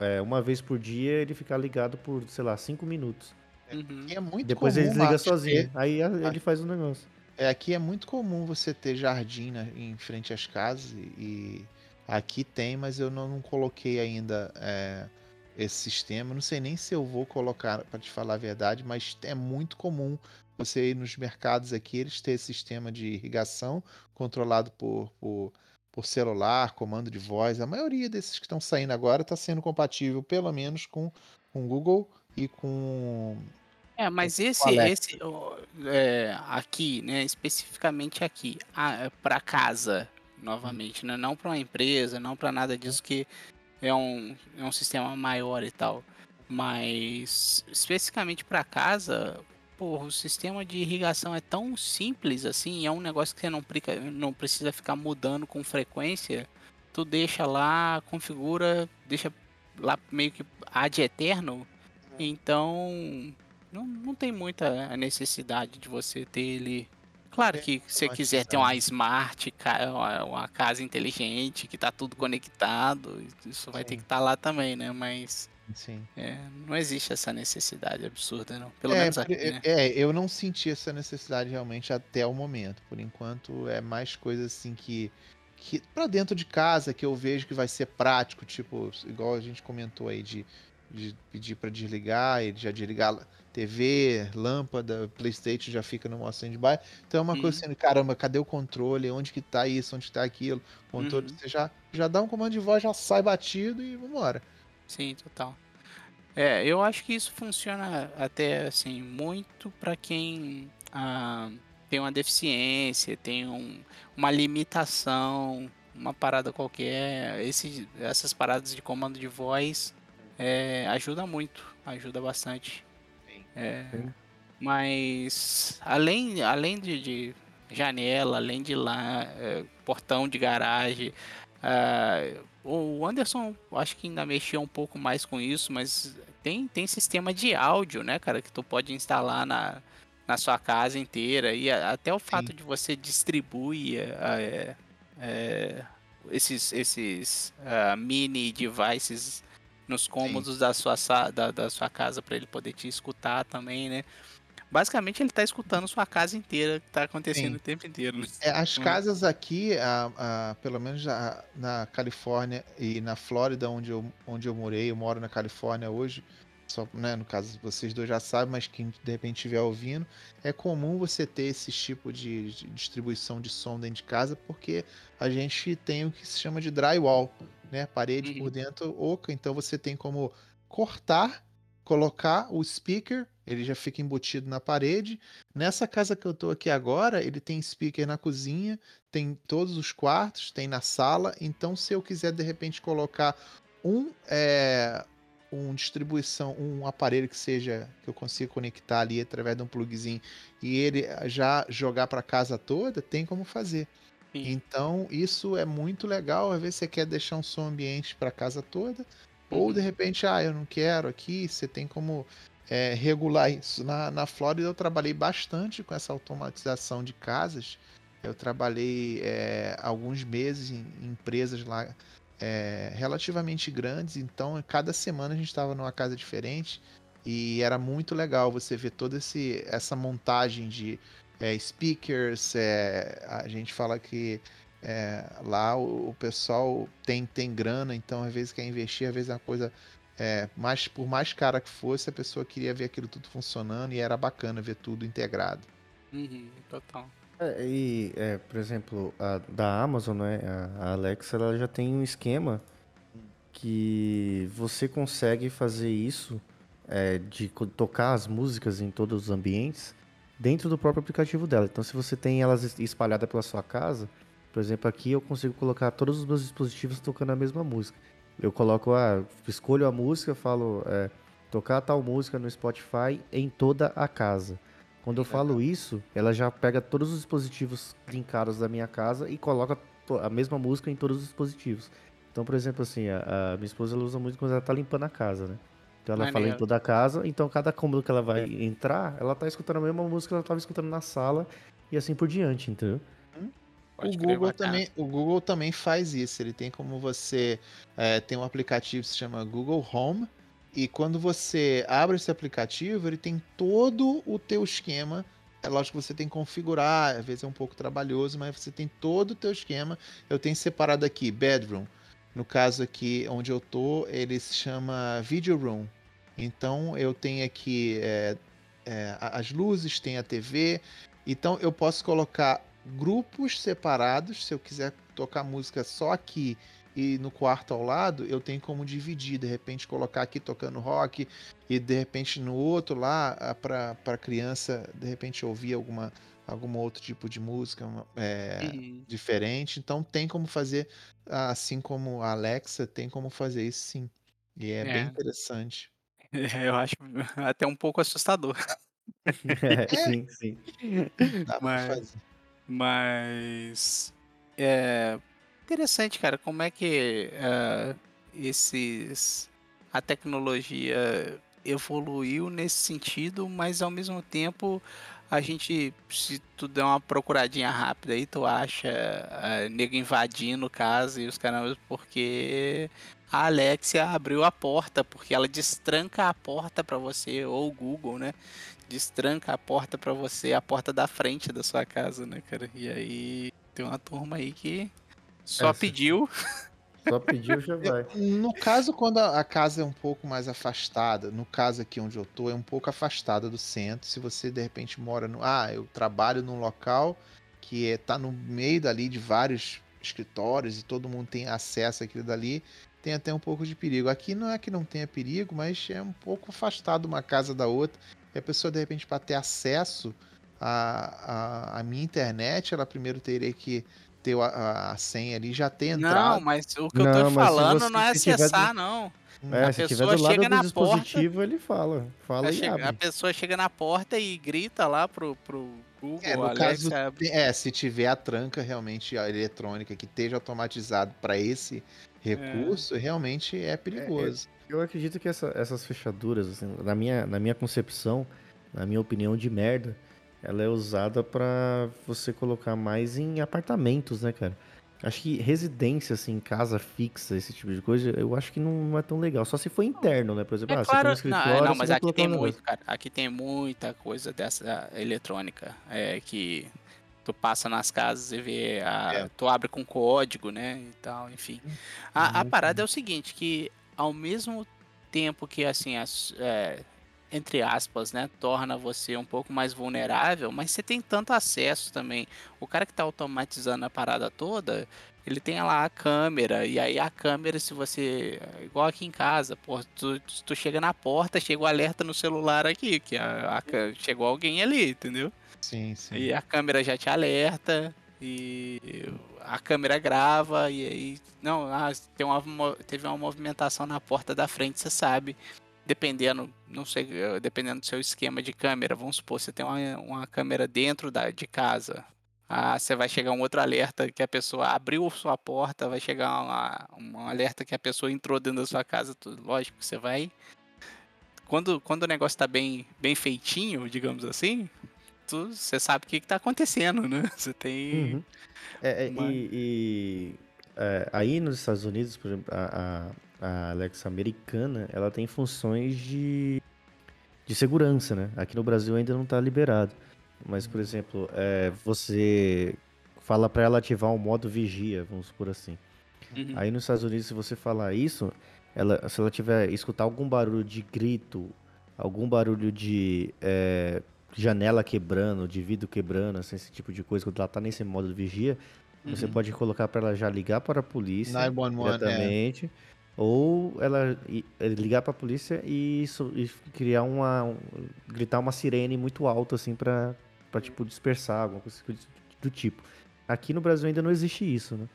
é, uma vez por dia ele ficar ligado por, sei lá, cinco minutos. Uhum. E é muito Depois comum, ele desliga sozinho. ter- Aí a- ele faz o negócio. É, aqui é muito comum você ter jardim né, em frente às casas e, e aqui tem, mas eu não, não coloquei ainda é, esse sistema. Não sei nem se eu vou colocar, para te falar a verdade, mas é muito comum você ir nos mercados aqui, eles esse sistema de irrigação controlado por, por, por celular, comando de voz. A maioria desses que estão saindo agora está sendo compatível, pelo menos, com o Google e com É, mas esse, esse é, aqui, né, especificamente aqui, para casa, novamente, né, não para uma empresa, não para nada disso que é um, é um sistema maior e tal, mas especificamente para casa, porra, o sistema de irrigação é tão simples assim, é um negócio que você não, prica- não precisa ficar mudando com frequência, tu deixa lá, configura, deixa lá meio que ad eterno, então não, não tem muita necessidade de você ter ele. Claro É, que se você quiser ter uma smart, uma casa inteligente, que tá tudo conectado, isso vai ter Sim. que estar lá também, né? Mas Sim. É, não existe essa necessidade absurda, não. Pelo É, menos aqui, é, né? é, eu não senti essa necessidade realmente até o momento. Por enquanto, é mais coisa assim que, que para dentro de casa que eu vejo que vai ser prático, tipo, igual a gente comentou aí de, de pedir para desligar, ele já desligar TV, lâmpada, PlayStation já fica no modo stand-by. Então é uma coisa Uhum. assim, caramba, cadê o controle? Onde que tá isso? Onde que tá aquilo? Controle, Uhum. você já, já dá um comando de voz, já sai batido e vambora. Sim, total. É, eu acho que isso funciona até assim muito para quem ah, tem uma deficiência, tem um- uma limitação, uma parada qualquer. Esse, essas paradas de comando de voz é, ajuda muito, ajuda bastante. É, Sim. mas além, além de, de janela, além de lá, é, portão de garagem, ah, o Anderson acho que ainda mexia um pouco mais com isso, mas tem, tem sistema de áudio, né, cara, que tu pode instalar na, na sua casa inteira. E a- até o fato de você distribuir é, é, esses, esses ah, mini devices nos cômodos da sua, da, da sua casa para ele poder te escutar também, né? Basicamente ele tá escutando sua casa inteira que tá acontecendo Sim. o tempo inteiro. né? É, as Hum. casas aqui, a- a- pelo menos a- na Califórnia e na Flórida, onde eu, onde eu morei, eu moro na Califórnia hoje, só, né, no caso vocês dois já sabem, mas quem de repente estiver ouvindo, é comum você ter esse tipo de, de distribuição de som dentro de casa, porque a gente tem o que se chama de drywall, né, parede Uhum. por dentro oca, então você tem como cortar, colocar o speaker, ele já fica embutido na parede, Nessa casa que eu tô aqui agora, ele tem speaker na cozinha, tem em todos os quartos, tem na sala. Então, se eu quiser de repente colocar um, é, um distribuição, um aparelho que seja que eu consiga conectar ali através de um plugzinho e ele já jogar para casa toda, tem como fazer. Sim. Então, isso é muito legal. Às vezes você quer deixar um som ambiente para casa toda, ou Uhum. de repente, ah, eu não quero aqui, você tem como é, regular isso. Na, na Flórida eu trabalhei bastante com essa automatização de casas. Eu trabalhei é, alguns meses em, em empresas lá é, relativamente grandes, então cada semana a gente estava numa casa diferente e era muito legal você ver toda esse, essa montagem de é, speakers. é, a gente fala que é, lá o, o pessoal tem, tem grana, então às vezes quer investir, às vezes é uma coisa é, mas por mais cara que fosse, a pessoa queria ver aquilo tudo funcionando e era bacana ver tudo integrado. Uhum, total. É, e, é, por exemplo, a da Amazon, né? A, Alexa, ela já tem um esquema que você consegue fazer isso é, de tocar as músicas em todos os ambientes dentro do próprio aplicativo dela. Então, se você tem elas es- espalhadas pela sua casa, por exemplo, aqui eu consigo colocar todos os meus dispositivos tocando a mesma música. Eu coloco, ah, escolho a música, falo, é, tocar tal música no Spotify em toda a casa. Quando eu falo isso, ela já pega todos os dispositivos linkados da minha casa e coloca a mesma música em todos os dispositivos. Então, por exemplo, assim, a, a minha esposa usa muito quando ela tá limpando a casa, né? Então ela fala em Maneiro. toda a casa, então cada cômodo que ela vai entrar, ela tá escutando a mesma música que ela tava escutando na sala e assim por diante, entendeu? Pode o Google também, o Google também faz isso. Ele tem como você é, tem um aplicativo que se chama Google Home e quando você abre esse aplicativo, ele tem todo o teu esquema. É lógico que você tem que configurar, às vezes é um pouco trabalhoso, mas você tem todo o teu esquema. Eu tenho separado aqui bedroom. No caso aqui onde eu tô, ele se chama video room. Então eu tenho aqui é, é, as luzes, tem a TV. Então eu posso colocar grupos separados. Se eu quiser tocar música só aqui e no quarto ao lado, eu tenho como dividir. De repente colocar aqui tocando rock e de repente no outro lá para para criança de repente ouvir alguma algum outro tipo de música uma- é, Uhum. diferente. Então tem como fazer assim como a Alexa tem como fazer isso sim. E é, bem É. interessante. Eu acho até um pouco assustador. É, sim, sim. Dá pra Mas- fazer. Mas é interessante, cara, como é que é, esses a tecnologia evoluiu nesse sentido, mas ao mesmo tempo A gente, se tu der uma procuradinha rápida aí, tu acha a nego invadindo casa e os caramba, porque a Alexia abriu a porta, porque ela destranca a porta pra você, ou o Google, né? Destranca a porta pra você, a porta da frente da sua casa, né, cara? E aí tem uma turma aí que só Essa. pediu. Só pediu, já vai. No caso, quando a a casa é um pouco mais afastada, no caso aqui onde eu tô, é um pouco afastada do centro. Se você de repente mora no. Ah, eu trabalho num local que é, tá no meio dali de vários escritórios e todo mundo tem acesso àquilo dali, tem até um pouco de perigo. Aqui não é que não tenha perigo, mas é um pouco afastado uma casa da outra. E a pessoa, de repente, para ter acesso à, à, à minha internet, ela primeiro teria que ter a, a- a senha ali, já ter Não, entrado. mas o que eu Não, tô falando você- não é tiver acessar, do- não. É, A se tiver pessoa do lado chega do na porta- dispositivo, ele fala. Fala e chega- a pessoa chega na porta e grita lá pro, pro Google, É, no Alexa, caso. É, se tiver a tranca realmente a eletrônica que esteja automatizado para esse recurso, realmente é perigoso. Eu acredito que essa- essas fechaduras, assim, na, minha, na minha concepção, na minha opinião de merda, ela é usada pra você colocar mais em apartamentos, né, cara? Acho que residência, assim, casa fixa, esse tipo de coisa, eu acho que não, não é tão legal. Só se for interno, né? Por exemplo, É ah, claro, você tem um não, escritório, é, não, você mas aqui tem muito, cara. Aqui tem muita coisa dessa eletrônica. É que tu passa nas casas e vê, a, É. tu abre com código, né, e tal, enfim. A, a Uhum. parada é o seguinte, que ao mesmo tempo que, assim, as, é, entre aspas, né, torna você um pouco mais vulnerável, mas você tem tanto acesso também. O cara que tá automatizando a parada toda, ele tem lá a câmera, e aí a câmera, se você. Igual aqui em casa, pô, tu, tu chega na porta, chega o alerta no celular aqui, que a, a chegou alguém ali, entendeu? Sim, sim. E a câmera já te alerta, e a câmera grava, e aí. Não, ah, tem uma, teve uma movimentação na porta da frente, você sabe. Dependendo, não sei, dependendo do seu esquema de câmera, vamos supor, você tem uma, uma câmera dentro da, de casa. Ah, você vai chegar um outro alerta que a pessoa abriu sua porta, vai chegar uma- um alerta que a pessoa entrou dentro da sua casa. tudo. Lógico que você vai. Quando, quando o negócio tá bem, bem feitinho, digamos assim, tu- você sabe o que, que tá acontecendo, né? Você tem. Uhum. É, é, Mas- e, e, é, aí nos Estados Unidos, por exemplo, a, a, a Alexa americana, ela tem funções de, de segurança, né? Aqui no Brasil ainda não tá liberado. Mas, por exemplo, é, você fala para ela ativar o modo vigia, vamos por assim. Uhum. Aí nos Estados Unidos, se você falar isso, ela, se ela tiver escutar algum barulho de grito, algum barulho de é, janela quebrando, de vidro quebrando, assim, esse tipo de coisa, quando ela tá nesse modo de vigia, você Uhum. pode colocar para ela já ligar para a polícia 911, é. diretamente, ou ela eh, ligar para a polícia e, e criar uma um- gritar uma sirene muito alta assim para para tipo dispersar alguma coisa do tipo. Aqui no Brasil ainda não existe isso, né?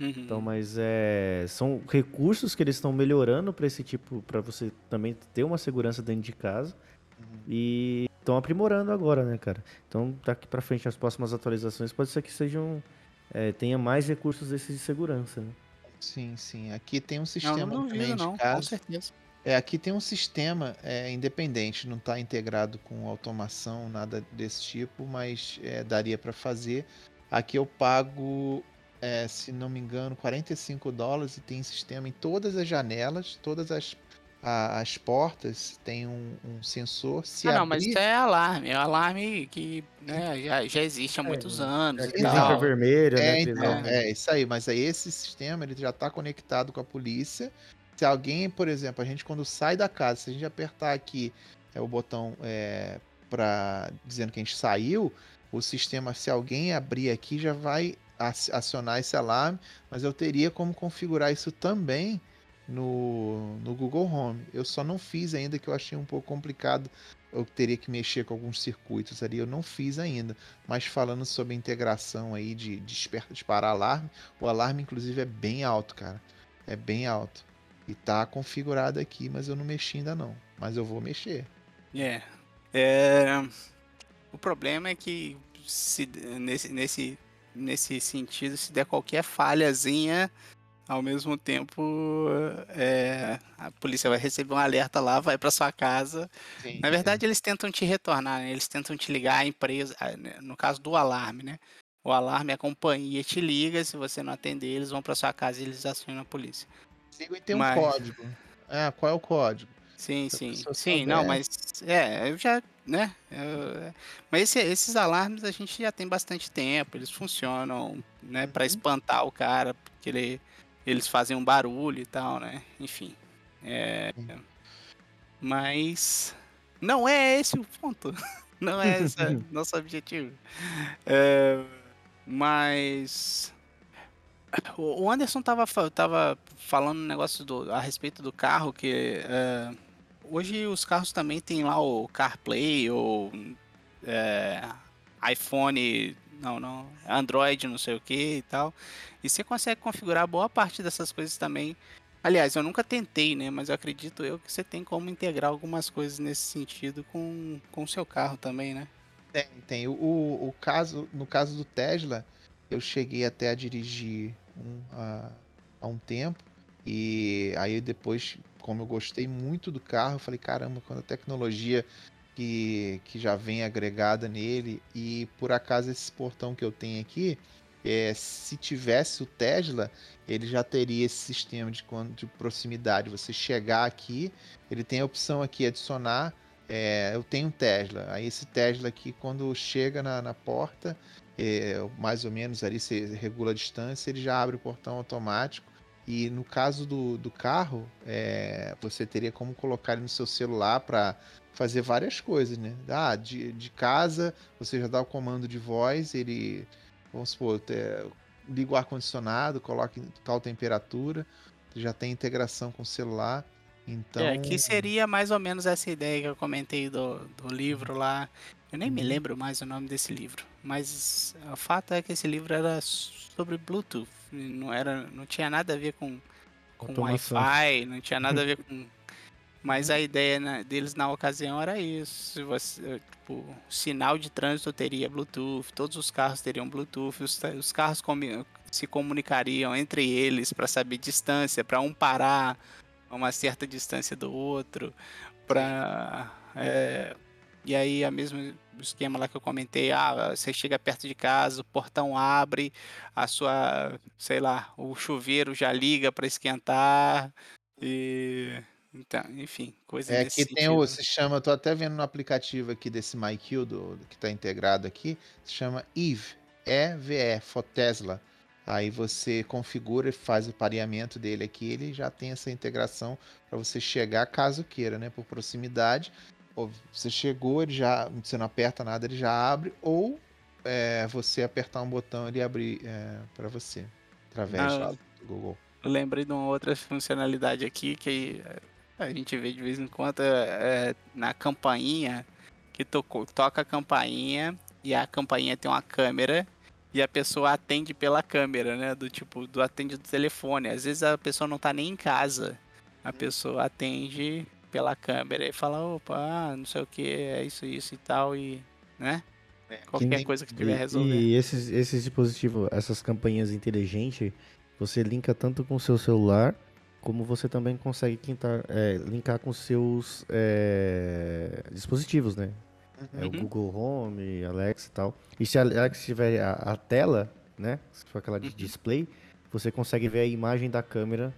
Uhum. Então, mas é, são recursos que eles estão melhorando para esse tipo, para você também ter uma segurança dentro de casa e estão aprimorando agora, né, cara? Então, daqui para frente as próximas atualizações pode ser que sejam é, tenha mais recursos desses de segurança, né? Sim, sim. Aqui tem um Não, sistema não também duvido, de não, com casa. certeza. É, aqui tem um sistema é, independente, não está integrado com automação, nada desse tipo, mas é, daria para fazer. Aqui eu pago, é, se não me engano, 45 dólares e tem sistema em todas as janelas, todas as, a- as portas, tem um, um sensor. Se ah, não, mas abrir, isso é alarme. É alarme que né, já, já existe há muitos anos. É e Então, infravermelho, né? É, então, É. é isso aí, mas aí esse sistema ele já está conectado com a polícia. Se alguém, por exemplo, a gente quando sai da casa, se a gente apertar aqui é, o botão é, para dizendo que a gente saiu, o sistema, se alguém abrir aqui, já vai ac- acionar esse alarme, mas eu teria como configurar isso também no, no Google Home. Eu só não fiz ainda, que eu achei um pouco complicado. Eu teria que mexer com alguns circuitos ali, eu não fiz ainda. Mas falando sobre a integração aí de, de disparar alarme, o alarme inclusive é bem alto, cara. É bem alto. E tá configurado aqui, mas eu não mexi ainda não. Mas eu vou mexer. É. É, O problema é que se, nesse, nesse, nesse sentido, se der qualquer falhazinha, ao mesmo tempo, é, a polícia vai receber um alerta lá, vai para sua casa. Sim, Na verdade, eles tentam te retornar, né? Eles tentam te ligar à empresa, né, no caso do alarme, né? O alarme, a companhia te liga, se você não atender, eles vão para sua casa e eles acionam a polícia. Sim. Sigo e tem um Mas- código. Ah, qual é o código? Sim, sim. Sim, não, mas é, eu já, né? eu- é, mas esse- esses alarmes a gente já tem bastante tempo, eles funcionam, né, Pra Uhum. espantar o cara, porque ele, eles fazem um barulho e tal, né? Enfim. É, mas não é esse o ponto. Não é esse o nosso objetivo. É, mas o Anderson tava, fa- tava falando um negócio do, a respeito do carro, que é, hoje os carros também tem lá o CarPlay ou é, iPhone, não, não, Android, não sei o que e tal. E você consegue configurar boa parte dessas coisas também. Aliás, eu nunca tentei, né? Mas eu acredito eu que você tem como integrar algumas coisas nesse sentido com o seu carro também, né? Tem, tem. O, o caso, no caso do Tesla, eu cheguei até a dirigir um, há, há um tempo. E aí depois, como eu gostei muito do carro, eu falei, caramba, quando a tecnologia que, que já vem agregada nele, e por acaso esse portão que eu tenho aqui, é, se tivesse o Tesla, ele já teria esse sistema de, de proximidade. Você chegar aqui, ele tem a opção aqui adicionar é, eu tenho um Tesla. Aí esse Tesla aqui, quando chega na, na porta, é, mais ou menos ali, você regula a distância, ele já abre o portão automático. E no caso do, do carro, é, você teria como colocar ele no seu celular para fazer várias coisas, né? Ah, de, de casa, você já dá o comando de voz, ele, vamos supor, é, liga o ar-condicionado, coloca em tal temperatura, já tem integração com o celular. Então, É, que seria mais ou menos essa ideia que eu comentei do, do livro lá. Eu nem me Uhum. lembro mais o nome desse livro, mas o fato é que esse livro era sobre Bluetooth, não era, não tinha nada a ver com, com. Wi-Fi, não tinha nada a ver com. Mas a ideia deles na ocasião era isso. Você, tipo, o sinal de trânsito teria Bluetooth, todos os carros teriam Bluetooth, os, os carros comi- se comunicariam entre eles para saber distância, para um parar a uma certa distância do outro, para e aí a mesmo esquema lá que eu comentei, ah, você chega perto de casa, o portão abre, a sua, sei lá, o chuveiro já liga para esquentar e então, enfim, coisa É que tem o, se chama, tô até vendo no aplicativo aqui desse MyQ, do, que tá integrado aqui, se chama EVE, E-V-E, for Tesla. Aí você configura e faz o pareamento dele aqui, ele já tem essa integração para você chegar caso queira, né, por proximidade. Ou você chegou, ele já, você não aperta nada, ele já abre, ou é, você apertar um botão ele abre é, para você, através Ah, do Google. Eu lembrei de uma outra funcionalidade aqui que eh, a gente vê de vez em quando é, na campainha, que tocou, toca a campainha e a campainha tem uma câmera e a pessoa atende pela câmera, né? Do tipo, do atende do telefone. Às vezes a pessoa não tá nem em casa. A pessoa atende pela câmera e fala, opa, ah, não sei o que, é isso, isso e tal, e, né? É, Qualquer nem- coisa que tiver E, resolver. e esses, esses dispositivos, essas campanhas inteligentes, você linka tanto com o seu celular, como você também consegue quintar- é, linkar com seus é, dispositivos, né? É o Uhum. Google Home, Alexa e tal. E se a Alexa tiver a, a tela, né? Se for aquela de Uhum. display, você consegue ver a imagem da câmera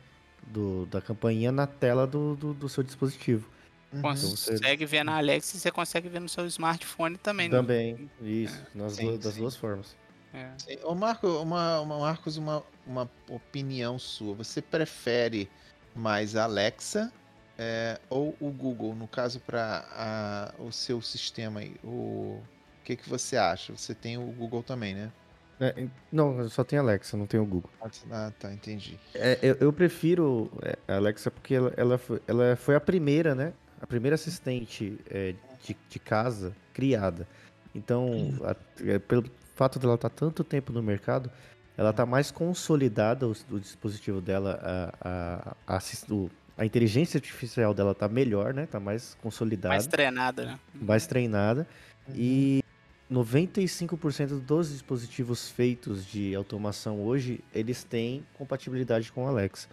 do, da campainha na tela do, do, do seu dispositivo. Uhum. você- Consegue ver na Alexa e você consegue ver no seu smartphone também. né? Também, isso, nas Sim, duas- das sim. duas formas. É. Ô Marco, uma, uma- Marcos, uma, uma opinião sua. Você prefere mais a Alexa é, ou o Google, no caso, para o seu sistema aí? O, o que, que você acha? Você tem o Google também, né? É, não, eu só tem Alexa, não tem o Google. Ah, tá, entendi. É, eu, eu prefiro é, a Alexa porque ela, ela, foi, ela foi a primeira, né? A primeira assistente é, de, de casa criada. Então, a- é, pelo fato dela estar tanto tempo no mercado, ela está mais consolidada, o, o dispositivo dela, a, a, a, a inteligência artificial dela está melhor, né? Está mais consolidada Mais treinada, né? mais treinada. E 95% dos dispositivos feitos de automação hoje, eles têm compatibilidade com o Alexa.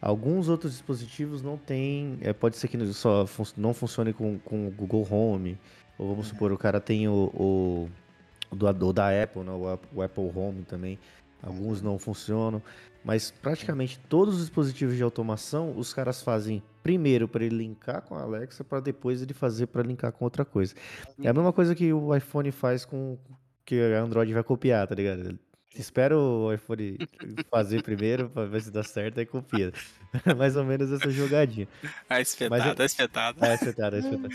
Alguns outros dispositivos não têm, é, pode ser que só fun não funcione com, com o Google Home, ou vamos supor, o cara tem o, o, o do, o da Apple, né, o, o Apple Home também, alguns não funcionam, mas praticamente todos os dispositivos de automação, os caras fazem primeiro para ele linkar com a Alexa, para depois ele fazer para linkar com outra coisa. É a mesma coisa que o iPhone faz com que a Android vai copiar, tá ligado? Espera o iPhone fazer primeiro pra ver se dá certo, aí copia. Mais ou menos essa jogadinha. A espetada, a espetada. É, espetada, a espetada.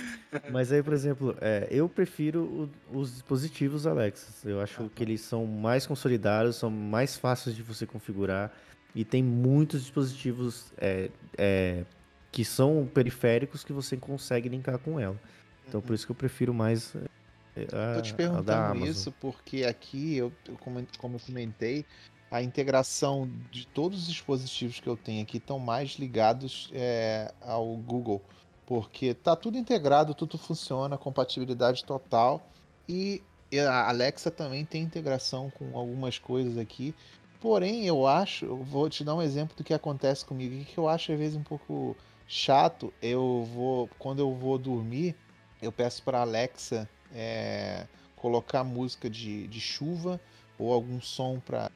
Mas aí, por exemplo, é, eu prefiro o- os dispositivos Alexa. Eu acho que eles são mais consolidados, são mais fáceis de você configurar. E tem muitos dispositivos é, é, que são periféricos que você consegue linkar com ela. Então, por isso que eu prefiro mais é, Tô te a da perguntando isso porque aqui, eu, comen- como eu comentei, a integração de todos os dispositivos que eu tenho aqui estão mais ligados é, ao Google, porque tá tudo integrado, tudo funciona, compatibilidade total, e a Alexa também tem integração com algumas coisas aqui. Porém, eu acho, eu vou te dar um exemplo do que acontece comigo, e que eu acho às vezes um pouco chato. Eu vou, quando eu vou dormir, eu peço para Alexa é, colocar música de, de chuva ou algum som para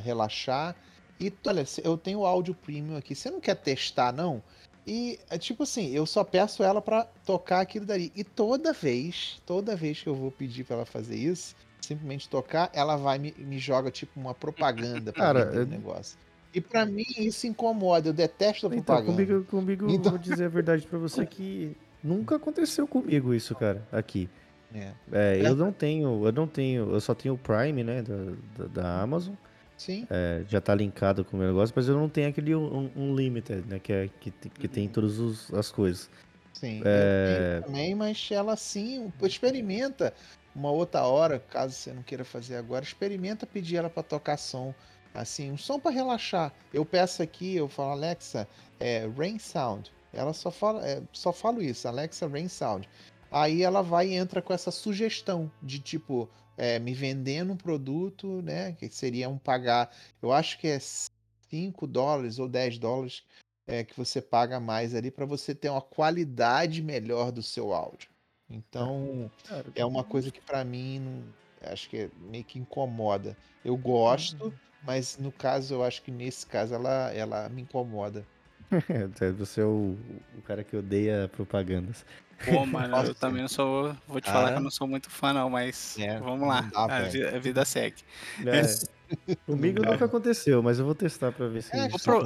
relaxar. E olha, eu tenho áudio premium aqui. Você não quer testar, não? E é tipo assim, eu só peço ela para tocar aquilo dali. E toda vez, toda vez que eu vou pedir para ela fazer isso, simplesmente tocar, ela vai me, me joga tipo uma propaganda para o eu- negócio. E para mim isso incomoda. Eu detesto a Então, propaganda. comigo, comigo Então- vou dizer a verdade pra você que nunca aconteceu comigo isso, cara, aqui. É, É, eu não tenho, eu não tenho, eu só tenho o Prime, né, da, da, da Amazon, sim. é, já tá linkado com o meu negócio, mas eu não tenho aquele un- Unlimited, né, que, é, que, que tem todas os- as coisas. Sim, É. eu tenho também, mas ela sim, experimenta uma outra hora, caso você não queira fazer agora, experimenta pedir ela para tocar som, assim, um som para relaxar. Eu peço aqui, eu falo, Alexa, é, Rain Sound. Ela só fala, é, só falo isso, Alexa Rain Sound. Aí ela vai e entra com essa sugestão de tipo, é, me vendendo um produto, né, que seria um pagar, eu acho que é 5 dólares ou 10 dólares é, que você paga mais ali para você ter uma qualidade melhor do seu áudio. Então, é uma coisa que para mim não- acho que é meio que incomoda. Eu gosto, mas no caso eu acho que nesse caso ela, ela me incomoda. Você é o, o cara que odeia propagandas. Pô, mano, eu também não sou. Vou te falar que eu não sou muito fã, não, mas É, vamos lá. dá, a, velho. vi- a vida segue. É, comigo nunca aconteceu, mas eu vou testar pra ver se É, pro-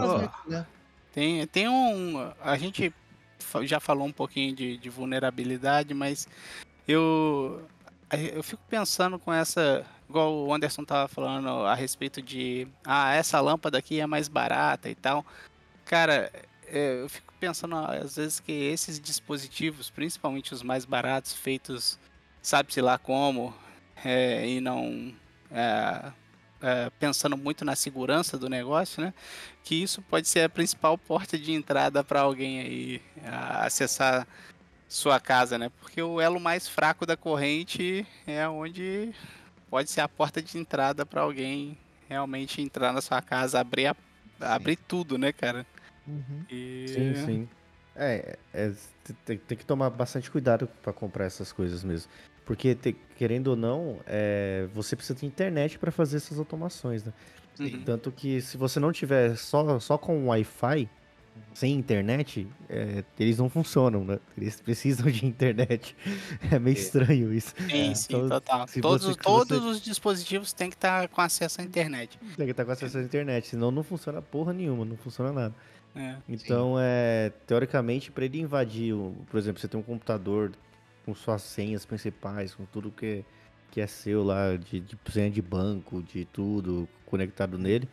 né? Tem, tem um. A gente já falou um pouquinho de, de vulnerabilidade, mas eu. Eu fico pensando com essa. Igual o Anderson tava falando a respeito de. Ah, essa lâmpada aqui é mais barata e tal. Cara, é, eu fico pensando às vezes que esses dispositivos, principalmente os mais baratos, feitos sabe-se lá como, é, e não. é, é, pensando muito na segurança do negócio, né? que isso pode ser a principal porta de entrada para alguém aí acessar sua casa, né? Porque o elo mais fraco da corrente é onde pode ser a porta de entrada para alguém realmente entrar na sua casa, abrir, a- abrir tudo, né, cara? Uhum. E... Sim, sim. É, é, tem, tem que tomar bastante cuidado pra comprar essas coisas mesmo. Porque, te- querendo ou não, é, você precisa de internet pra fazer essas automações, né? Uhum. Tanto que se você não tiver só, só com Wi-Fi, sem internet, é, eles não funcionam, né? Eles precisam de internet. É meio É. estranho isso. Sim, sim, Então, total. Todos, você- todos você- os dispositivos têm que estar com acesso à internet. Tem que estar com acesso à internet, senão não funciona porra nenhuma, não funciona nada. É. Então, é, teoricamente, para ele invadir, o- por exemplo, você tem um computador com suas senhas principais, com tudo que, que é seu lá, de, de senha de banco, de tudo conectado nele,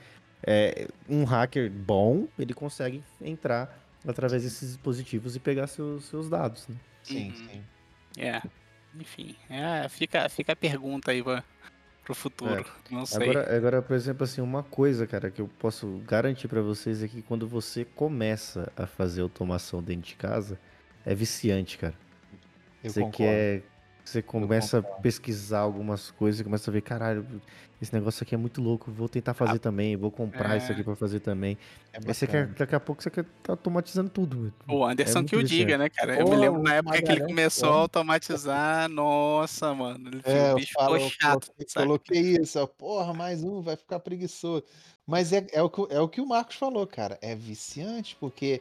é, um hacker bom, ele consegue entrar através desses dispositivos e pegar seus, seus dados, né? Sim, Uhum. sim. É. Enfim, é, fica, fica a pergunta aí pro futuro. Não sei. Agora, agora, por exemplo, assim, uma coisa, cara, que eu posso garantir pra vocês é que quando você começa a fazer automação dentro de casa, é viciante, cara. Eu Você concordo. quer, Você começa a pesquisar algumas coisas e começa a ver, caralho, esse negócio aqui é muito louco, vou tentar fazer Ah, também, vou comprar isso é. aqui pra fazer também. É Aí você quer, daqui a pouco você quer tá automatizando tudo. O Anderson muito que o diga, né, cara? Eu me Porra, lembro na época que ele começou a automatizar, nossa, mano, ele- É, o eu bicho falo, ficou eu chato, coloquei, saca? coloquei isso, ó, porra, mais um, vai ficar preguiçoso. Mas é, é, o que, é o que o Marcos falou, cara. É viciante, porque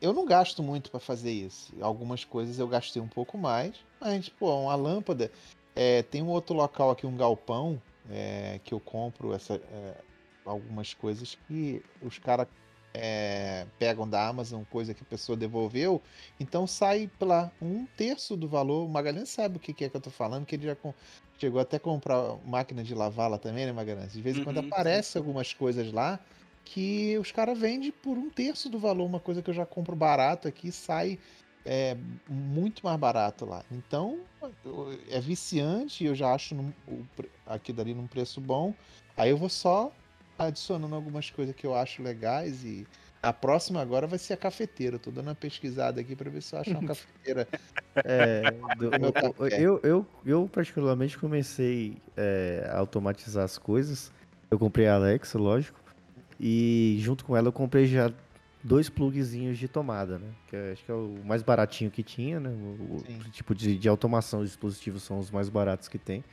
eu não gasto muito pra fazer isso. Algumas coisas eu gastei um pouco mais, mas, pô, uma lâmpada. é, tem um outro local aqui, um galpão, é, que eu compro essa, é, algumas coisas que os caras pegam da Amazon, coisa que a pessoa devolveu. Então sai lá um terço do valor. O Magalhães sabe o que que é que eu tô falando, que ele já com- chegou até a comprar máquina de lavar lá também, né, Magalhães? De vez em quando Uhum, sim, aparece algumas coisas lá que os caras vendem por um terço do valor, uma coisa que eu já compro barato aqui sai é, muito mais barato lá. Então eu- é viciante, eu já acho num- o aqui dali num preço bom. Aí eu vou só adicionando algumas coisas que eu acho legais e a próxima agora vai ser a cafeteira. Eu tô dando uma pesquisada aqui pra ver se eu acho uma cafeteira. É, do- café. eu, eu, eu particularmente comecei é, a automatizar as coisas. Eu comprei a Alexa, lógico. E junto com ela eu comprei já dois plugzinhos de tomada, né? Que eu acho que é o mais baratinho que tinha, né? O, o tipo de, de automação de dispositivos são os mais baratos que tem.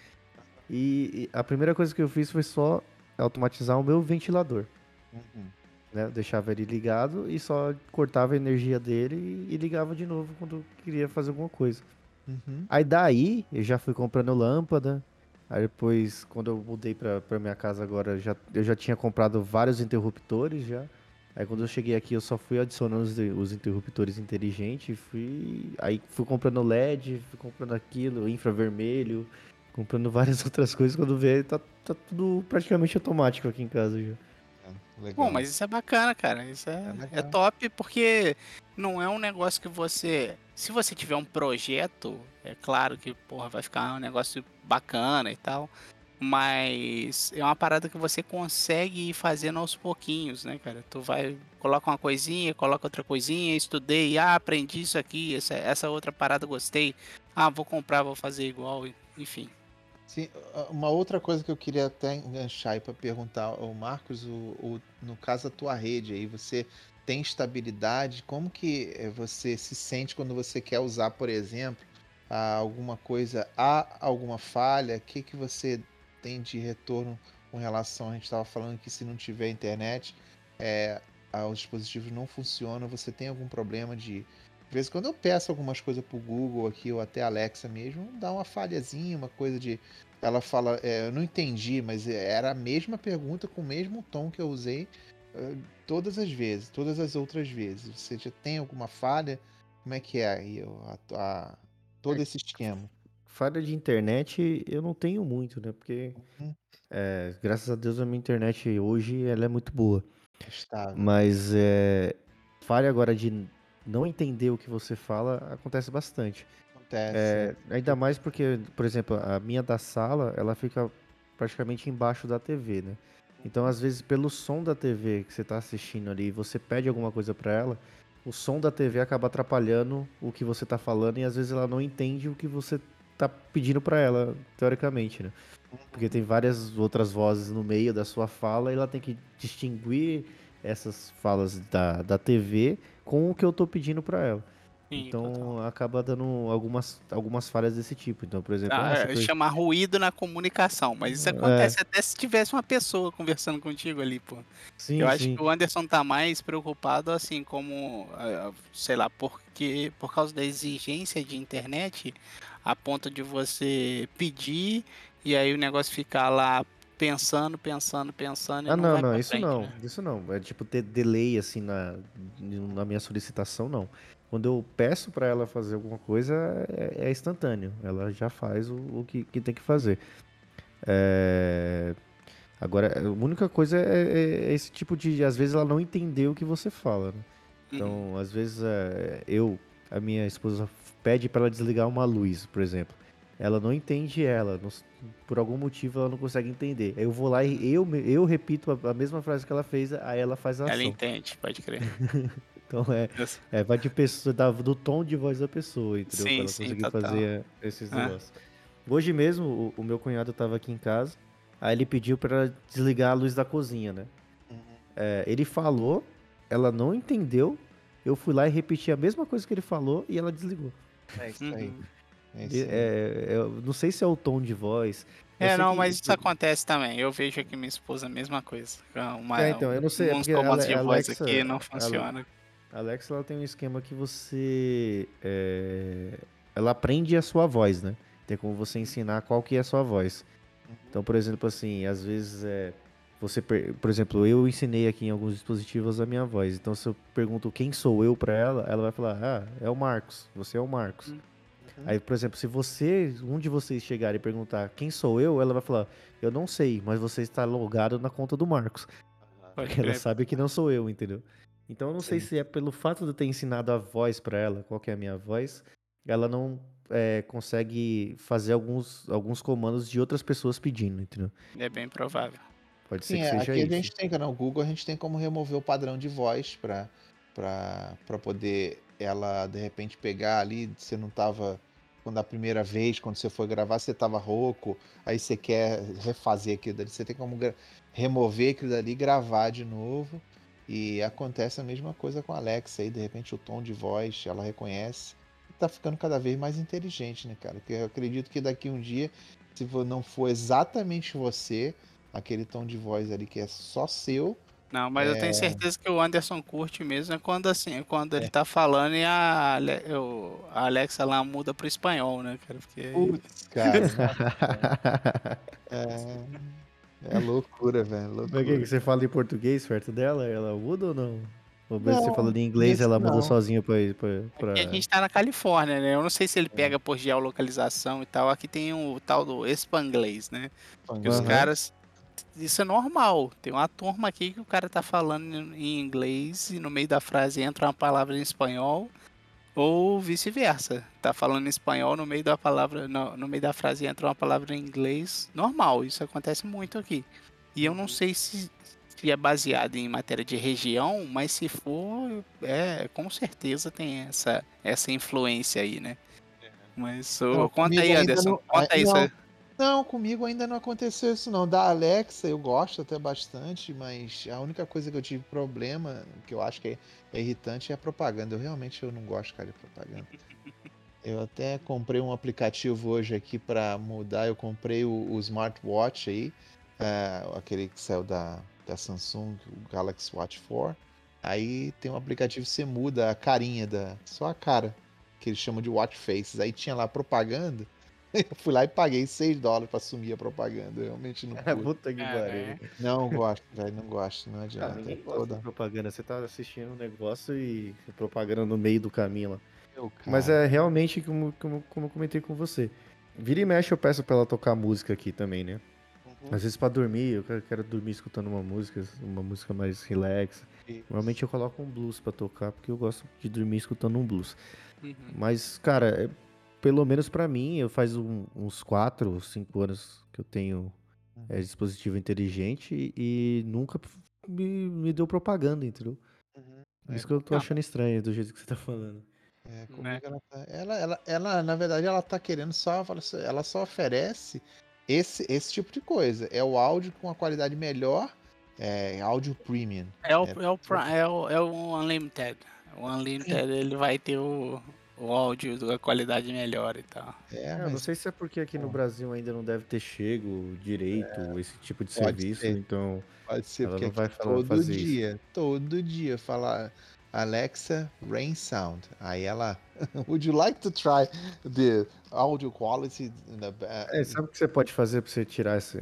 E, e a primeira coisa que eu fiz foi só automatizar o meu ventilador. Uhum. Né? Eu deixava ele ligado e só cortava a energia dele e, e ligava de novo quando eu queria fazer alguma coisa. Uhum. Aí daí eu já fui comprando lâmpada. Aí depois, quando eu mudei pra, pra minha casa agora, eu já, eu já tinha comprado vários interruptores já. Aí quando eu cheguei aqui, eu só fui adicionando os, interruptores inteligentes. e Fui, aí fui comprando LED, fui comprando aquilo, infravermelho, comprando várias outras coisas. Quando vê, tá, tá tudo praticamente automático aqui em casa já. Legal. Bom, mas isso é bacana, cara. Isso É é, é top porque não é um negócio que você. Se você tiver um projeto, é claro que, porra, vai ficar um negócio bacana e tal. Mas é uma parada que você consegue ir fazendo aos pouquinhos, né, cara? Tu vai, coloca uma coisinha, coloca outra coisinha, estudei, ah, aprendi isso aqui, essa, essa outra parada gostei. Ah, vou comprar, vou fazer igual, enfim. Sim, a- uma outra coisa que eu queria até enganchar aí para perguntar ao Marcos, o, o- no caso da tua rede aí, você tem estabilidade? Como que eh, você se sente quando você quer usar, por exemplo, ah, alguma coisa, há alguma falha? O que que você tem de retorno com relação, a gente estava falando que se não tiver internet, ah, os dispositivos não funcionam, você tem algum problema de... De vez em quando eu peço algumas coisas pro Google aqui, ou até Alexa mesmo, dá uma falhazinha, uma coisa de ela fala, é, eu não entendi, mas era a mesma pergunta com o mesmo tom que eu usei eh, todas as vezes, todas as outras vezes. Você já tem alguma falha? Como é que é aí a, a- todo É. esse esquema? Falha de internet eu não tenho muito, né? Porque, Uhum. é, graças a Deus, a minha internet hoje ela é muito boa. Estável. Mas é, falha agora de não entender o que você fala acontece bastante. Acontece. É, ainda mais porque, por exemplo, a minha da sala, ela fica praticamente embaixo da TV, né? Então, às vezes, pelo som da TV que você tá assistindo ali, você pede alguma coisa pra ela, o som da TV acaba atrapalhando o que você tá falando e às vezes ela não entende o que você tá pedindo pra ela, teoricamente, né? Porque tem várias outras vozes no meio da sua fala e ela tem que distinguir essas falas da, da TV com o que eu tô pedindo pra ela. Sim, Então total. acaba dando algumas, algumas falhas desse tipo. Então, por exemplo, Ah, ah, é, per- chamar ruído na comunicação, mas isso É. acontece até se tivesse uma pessoa conversando contigo ali, pô. sim, Eu acho sim. que o Anderson tá mais preocupado, assim, como, ah, sei lá, porque por causa da exigência de internet, a ponto de você pedir e aí o negócio ficar lá pensando, pensando, pensando Ah, não não, não, isso frente, não, né? isso não. É tipo ter delay assim na, na minha solicitação, não. Quando eu peço pra ela fazer alguma coisa, é, é instantâneo. Ela já faz o, o que, que tem que fazer. É, Agora, a única coisa é, é- é esse tipo de. Às vezes ela não entendeu o que você fala, né? Uhum. Então, às vezes é, eu, a minha esposa pede pra ela desligar uma luz, por exemplo. Ela não entende ela, não por algum motivo ela não consegue entender. Aí eu vou lá e eu, eu repito a, a mesma frase que ela fez, aí ela faz a Ela ação. entende, pode crer. Então é, é vai de pessoa, da- do tom de voz da pessoa, entendeu? Sim, pra ela sim, conseguir total. fazer esses É. negócios. Hoje mesmo, o, o meu cunhado tava aqui em casa, aí ele pediu pra desligar a luz da cozinha, né? Uhum. É, ele falou, ela não entendeu, eu fui lá e repeti a mesma coisa que ele falou e ela desligou. É isso aí. Uhum. É isso aí. é, eu não sei se é o tom de voz. eu É, não, que- mas isso acontece também. Eu vejo aqui minha esposa a mesma coisa. Uma, É, então, eu não sei, é uns comandos de voz Alexa- aqui não funciona. A Alexa ela tem um esquema que você. é, ela aprende a sua voz, né? Tem como você ensinar qual que é a sua voz. Então, por exemplo, assim, às vezes é. Você, por exemplo, eu ensinei aqui em alguns dispositivos a minha voz. Então, se eu pergunto quem sou eu pra ela, ela vai falar: Ah, é o Marcos. Você é o Marcos. Hum. Aí, por exemplo, se você, um de vocês chegar e perguntar quem sou eu, ela vai falar: Eu não sei, mas você está logado na conta do Marcos. Pode Porque ela crer. sabe que não sou eu, entendeu? Então eu não sei Sim. se é pelo fato de eu ter ensinado a voz pra ela, qual que é a minha voz, ela não é, consegue fazer alguns, alguns comandos de outras pessoas pedindo, entendeu? É bem provável. Pode ser Sim, que é, seja aqui isso. a gente tem, no Google, a gente tem como remover o padrão de voz para poder ela de repente pegar ali, você não tava quando a primeira vez, quando você foi gravar, você tava rouco, aí você quer refazer aquilo dali, você tem como remover aquilo dali, gravar de novo. E acontece a mesma coisa com a Alexa aí, de repente o tom de voz, ela reconhece. E tá ficando cada vez mais inteligente, né, cara? Porque eu acredito que daqui um dia, se não for exatamente você, aquele tom de voz ali que é só seu, Não, mas eu É. tenho certeza que o Anderson curte mesmo é quando assim, é quando ele tá falando e a, Ale- o- a Alexa lá muda pro espanhol, né, cara? Porque putz, cara, é, é loucura, velho, Mas o que, você fala em português perto dela? Ela muda ou não? Ou mesmo você Não, falando em inglês, ela muda não. sozinha pra. pra, pra... aqui a gente tá na Califórnia, né? Eu não sei se É. ele pega por geolocalização e tal. Aqui tem o tal do Spanglês, né? Que os caras. Isso é normal. Tem uma turma aqui que o cara tá falando em inglês e no meio da frase entra uma palavra em espanhol. Ou vice-versa. Tá falando em espanhol no meio da palavra. No, no meio da frase entra uma palavra em inglês. Normal, isso acontece muito aqui. E eu não sei se, se é baseado em matéria de região, mas se for, é, com certeza tem essa, essa influência aí, né? Mas ô, Não, conta aí, Anderson. não- Conta aí. não. Não, comigo ainda não aconteceu isso não. Da Alexa eu gosto até bastante, mas a única coisa que eu tive problema, que eu acho que é, irritante, é a propaganda. Eu realmente eu não gosto, cara, de propaganda. Eu até comprei um aplicativo hoje aqui para mudar. Eu comprei o, o smartwatch aí, é, aquele que saiu da, da Samsung, o Galaxy Watch 4. Aí tem um aplicativo que você muda a carinha da, só a cara, que eles chamam de watch faces. Aí tinha lá propaganda. Eu fui lá e paguei 6 dólares pra sumir a propaganda. Eu realmente não curto. Puta que É, pariu. Não gosto, velho. Não gosto. Não adianta. ninguém É gosta toda... de propaganda. Você tá assistindo um negócio e propaganda no meio do caminho lá. Meu, Mas é realmente como, como, como eu comentei com você. Vira e mexe eu peço pra ela tocar música aqui também, né? Uhum. Às vezes pra dormir, eu quero, quero dormir escutando uma música, uma música mais relax. Isso. Normalmente eu coloco um blues pra tocar, porque eu gosto de dormir escutando um blues. Uhum. Mas, cara, é- pelo menos pra mim, eu faz um- uns 4 ou 5 anos que eu tenho é, dispositivo inteligente e, e nunca me, me deu propaganda, entendeu? Uhum. Isso que eu tô achando estranho do jeito que você tá falando. É, comigo Né? ela, tá... ela, ela, ela, na verdade, ela tá querendo só. fala assim, Ela só oferece esse, esse tipo de coisa. É o áudio com uma qualidade melhor, é áudio premium. É o, É. é, o, é, o, é o Unlimited. O Unlimited ele vai ter o, o áudio da qualidade melhor e tal. É, É, mas não sei se é porque aqui no Bom. Brasil ainda não deve ter chego direito esse tipo de serviço, ser. então pode ser ela porque não aqui vai falar- todo fazer isso. dia, todo dia falar Alexa Rain Sound. Aí ela, would you like to try the audio quality? in the ba-" É, sabe o que você pode fazer pra você tirar essa,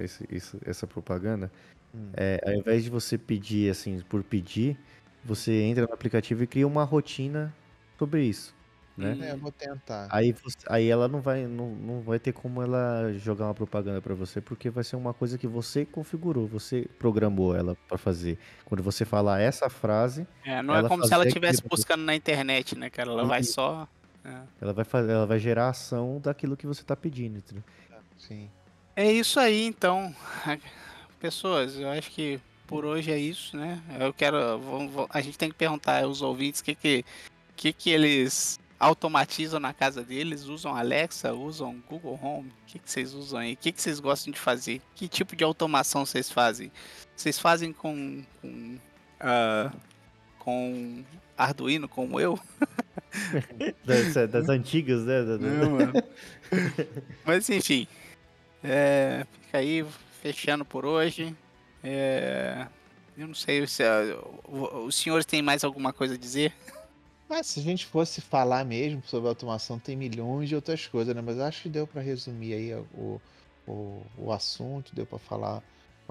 essa propaganda? Hum. É, ao invés de você pedir assim por pedir, você entra no aplicativo e cria uma rotina sobre isso, né? É, eu vou tentar. Aí, você- aí ela não vai, não, não vai ter como ela jogar uma propaganda pra você, porque vai ser uma coisa que você configurou, você programou ela pra fazer. Quando você falar essa frase, É, não é Ela como se ela fazer estivesse aquilo- buscando na internet, né, cara? Ela vai Isso. só. é. ela vai fazer, ela vai gerar a ação daquilo que você tá pedindo, entendeu? Sim. É isso aí, então. Pessoas, eu acho que por hoje é isso, né? Eu quero. vamos- vamos- a gente tem que perguntar aos ouvintes o que, que, que, que eles automatizam na casa deles. Usam Alexa, usam Google Home? O que, que vocês usam aí? O que, que vocês gostam de fazer? Que tipo de automação vocês fazem? Vocês fazem com. com, ah, com Arduino, como eu? Das, das antigas, né? Não, mano. Mas enfim. É, fica aí, fechando por hoje. É, eu não sei se o- os senhores têm mais alguma coisa a dizer. Mas se a gente fosse falar mesmo sobre automação, tem milhões de outras coisas, né? Mas acho que deu pra resumir aí o, o, o assunto, deu pra falar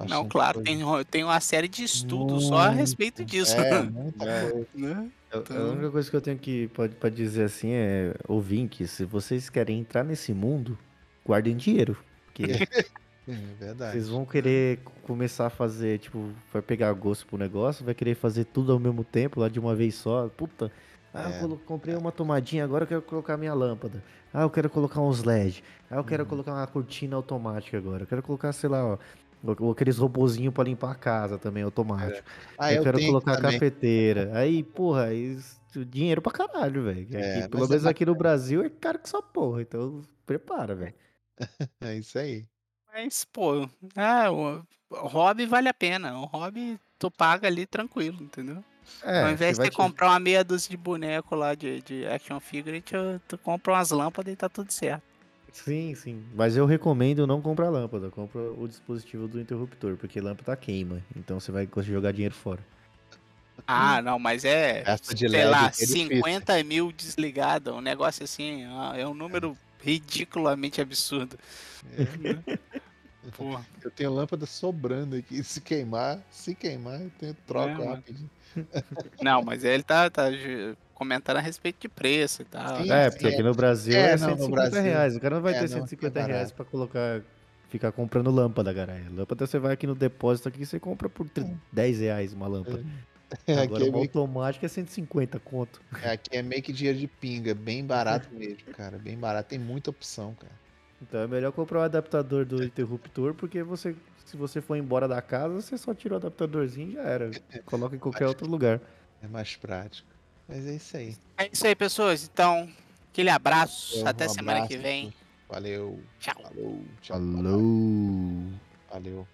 não, claro, coisa. tem, tem uma série de estudos só a Muito. respeito disso. É, muita É. coisa. né? A- Então- A única coisa que eu tenho que pode, pode dizer assim é, ouvintes, se vocês querem entrar nesse mundo, guardem dinheiro. Porque É verdade. vocês vão querer começar a fazer, tipo, vai pegar gosto pro negócio, vai querer fazer tudo ao mesmo tempo, lá de uma vez só. Puta, ah, É. eu comprei uma tomadinha, agora eu quero colocar minha lâmpada. Ah, eu quero colocar uns LED. Ah, eu quero Uhum. colocar uma cortina automática agora. Eu quero colocar, sei lá, ó, aqueles robozinhos pra limpar a casa também, automático. Ah, eu, quero tenho aqui colocar também. cafeteira. Aí, porra, isso, dinheiro pra caralho, velho. É, aqui, pelo menos é aqui no Brasil é caro que só porra. Então, prepara, velho. É isso aí. Mas, pô, ah, o hobby vale a pena. O hobby tu paga ali tranquilo, entendeu? É, Ao invés de te- comprar uma meia dúzia de boneco lá de, de action figure, tu, tu compra umas lâmpadas e tá tudo certo. Sim, sim. Mas eu recomendo não comprar lâmpada. Compra o dispositivo do interruptor, porque lâmpada queima. Então você vai conseguir jogar dinheiro fora. Ah, não, mas é, Essa de sei LED lá, é difícil. 50 mil desligado, um negócio assim, é um número ridiculamente absurdo. Porra. Eu tenho lâmpada sobrando aqui. Se queimar, se queimar, eu tenho troco É, mano. Não, mas ele tá, tá comentando a respeito de preço e tal. Sim, né? é, porque aqui no Brasil É, é, não, no 150 Brasil- reais. O cara não vai é, ter não, 150 é barato. reais pra colocar. Ficar comprando lâmpada, caralho. Lâmpada você vai aqui no depósito aqui você compra por tri- 10 reais uma lâmpada. É, Agora aqui, é uma automática é 150 conto. é, aqui é meio que dinheiro de pinga. Bem barato mesmo, cara. Bem barato. Tem muita opção, cara. Então é melhor comprar o adaptador do interruptor, porque você, se você for embora da casa, você só tira o adaptadorzinho e já era. Coloca em qualquer outro lugar. É mais prático. Mas é isso aí. É isso aí, pessoas. Então, aquele abraço. Um Até semana que abraço. vem. Valeu. Tchau. Falou. Tchau. Falou! Valeu.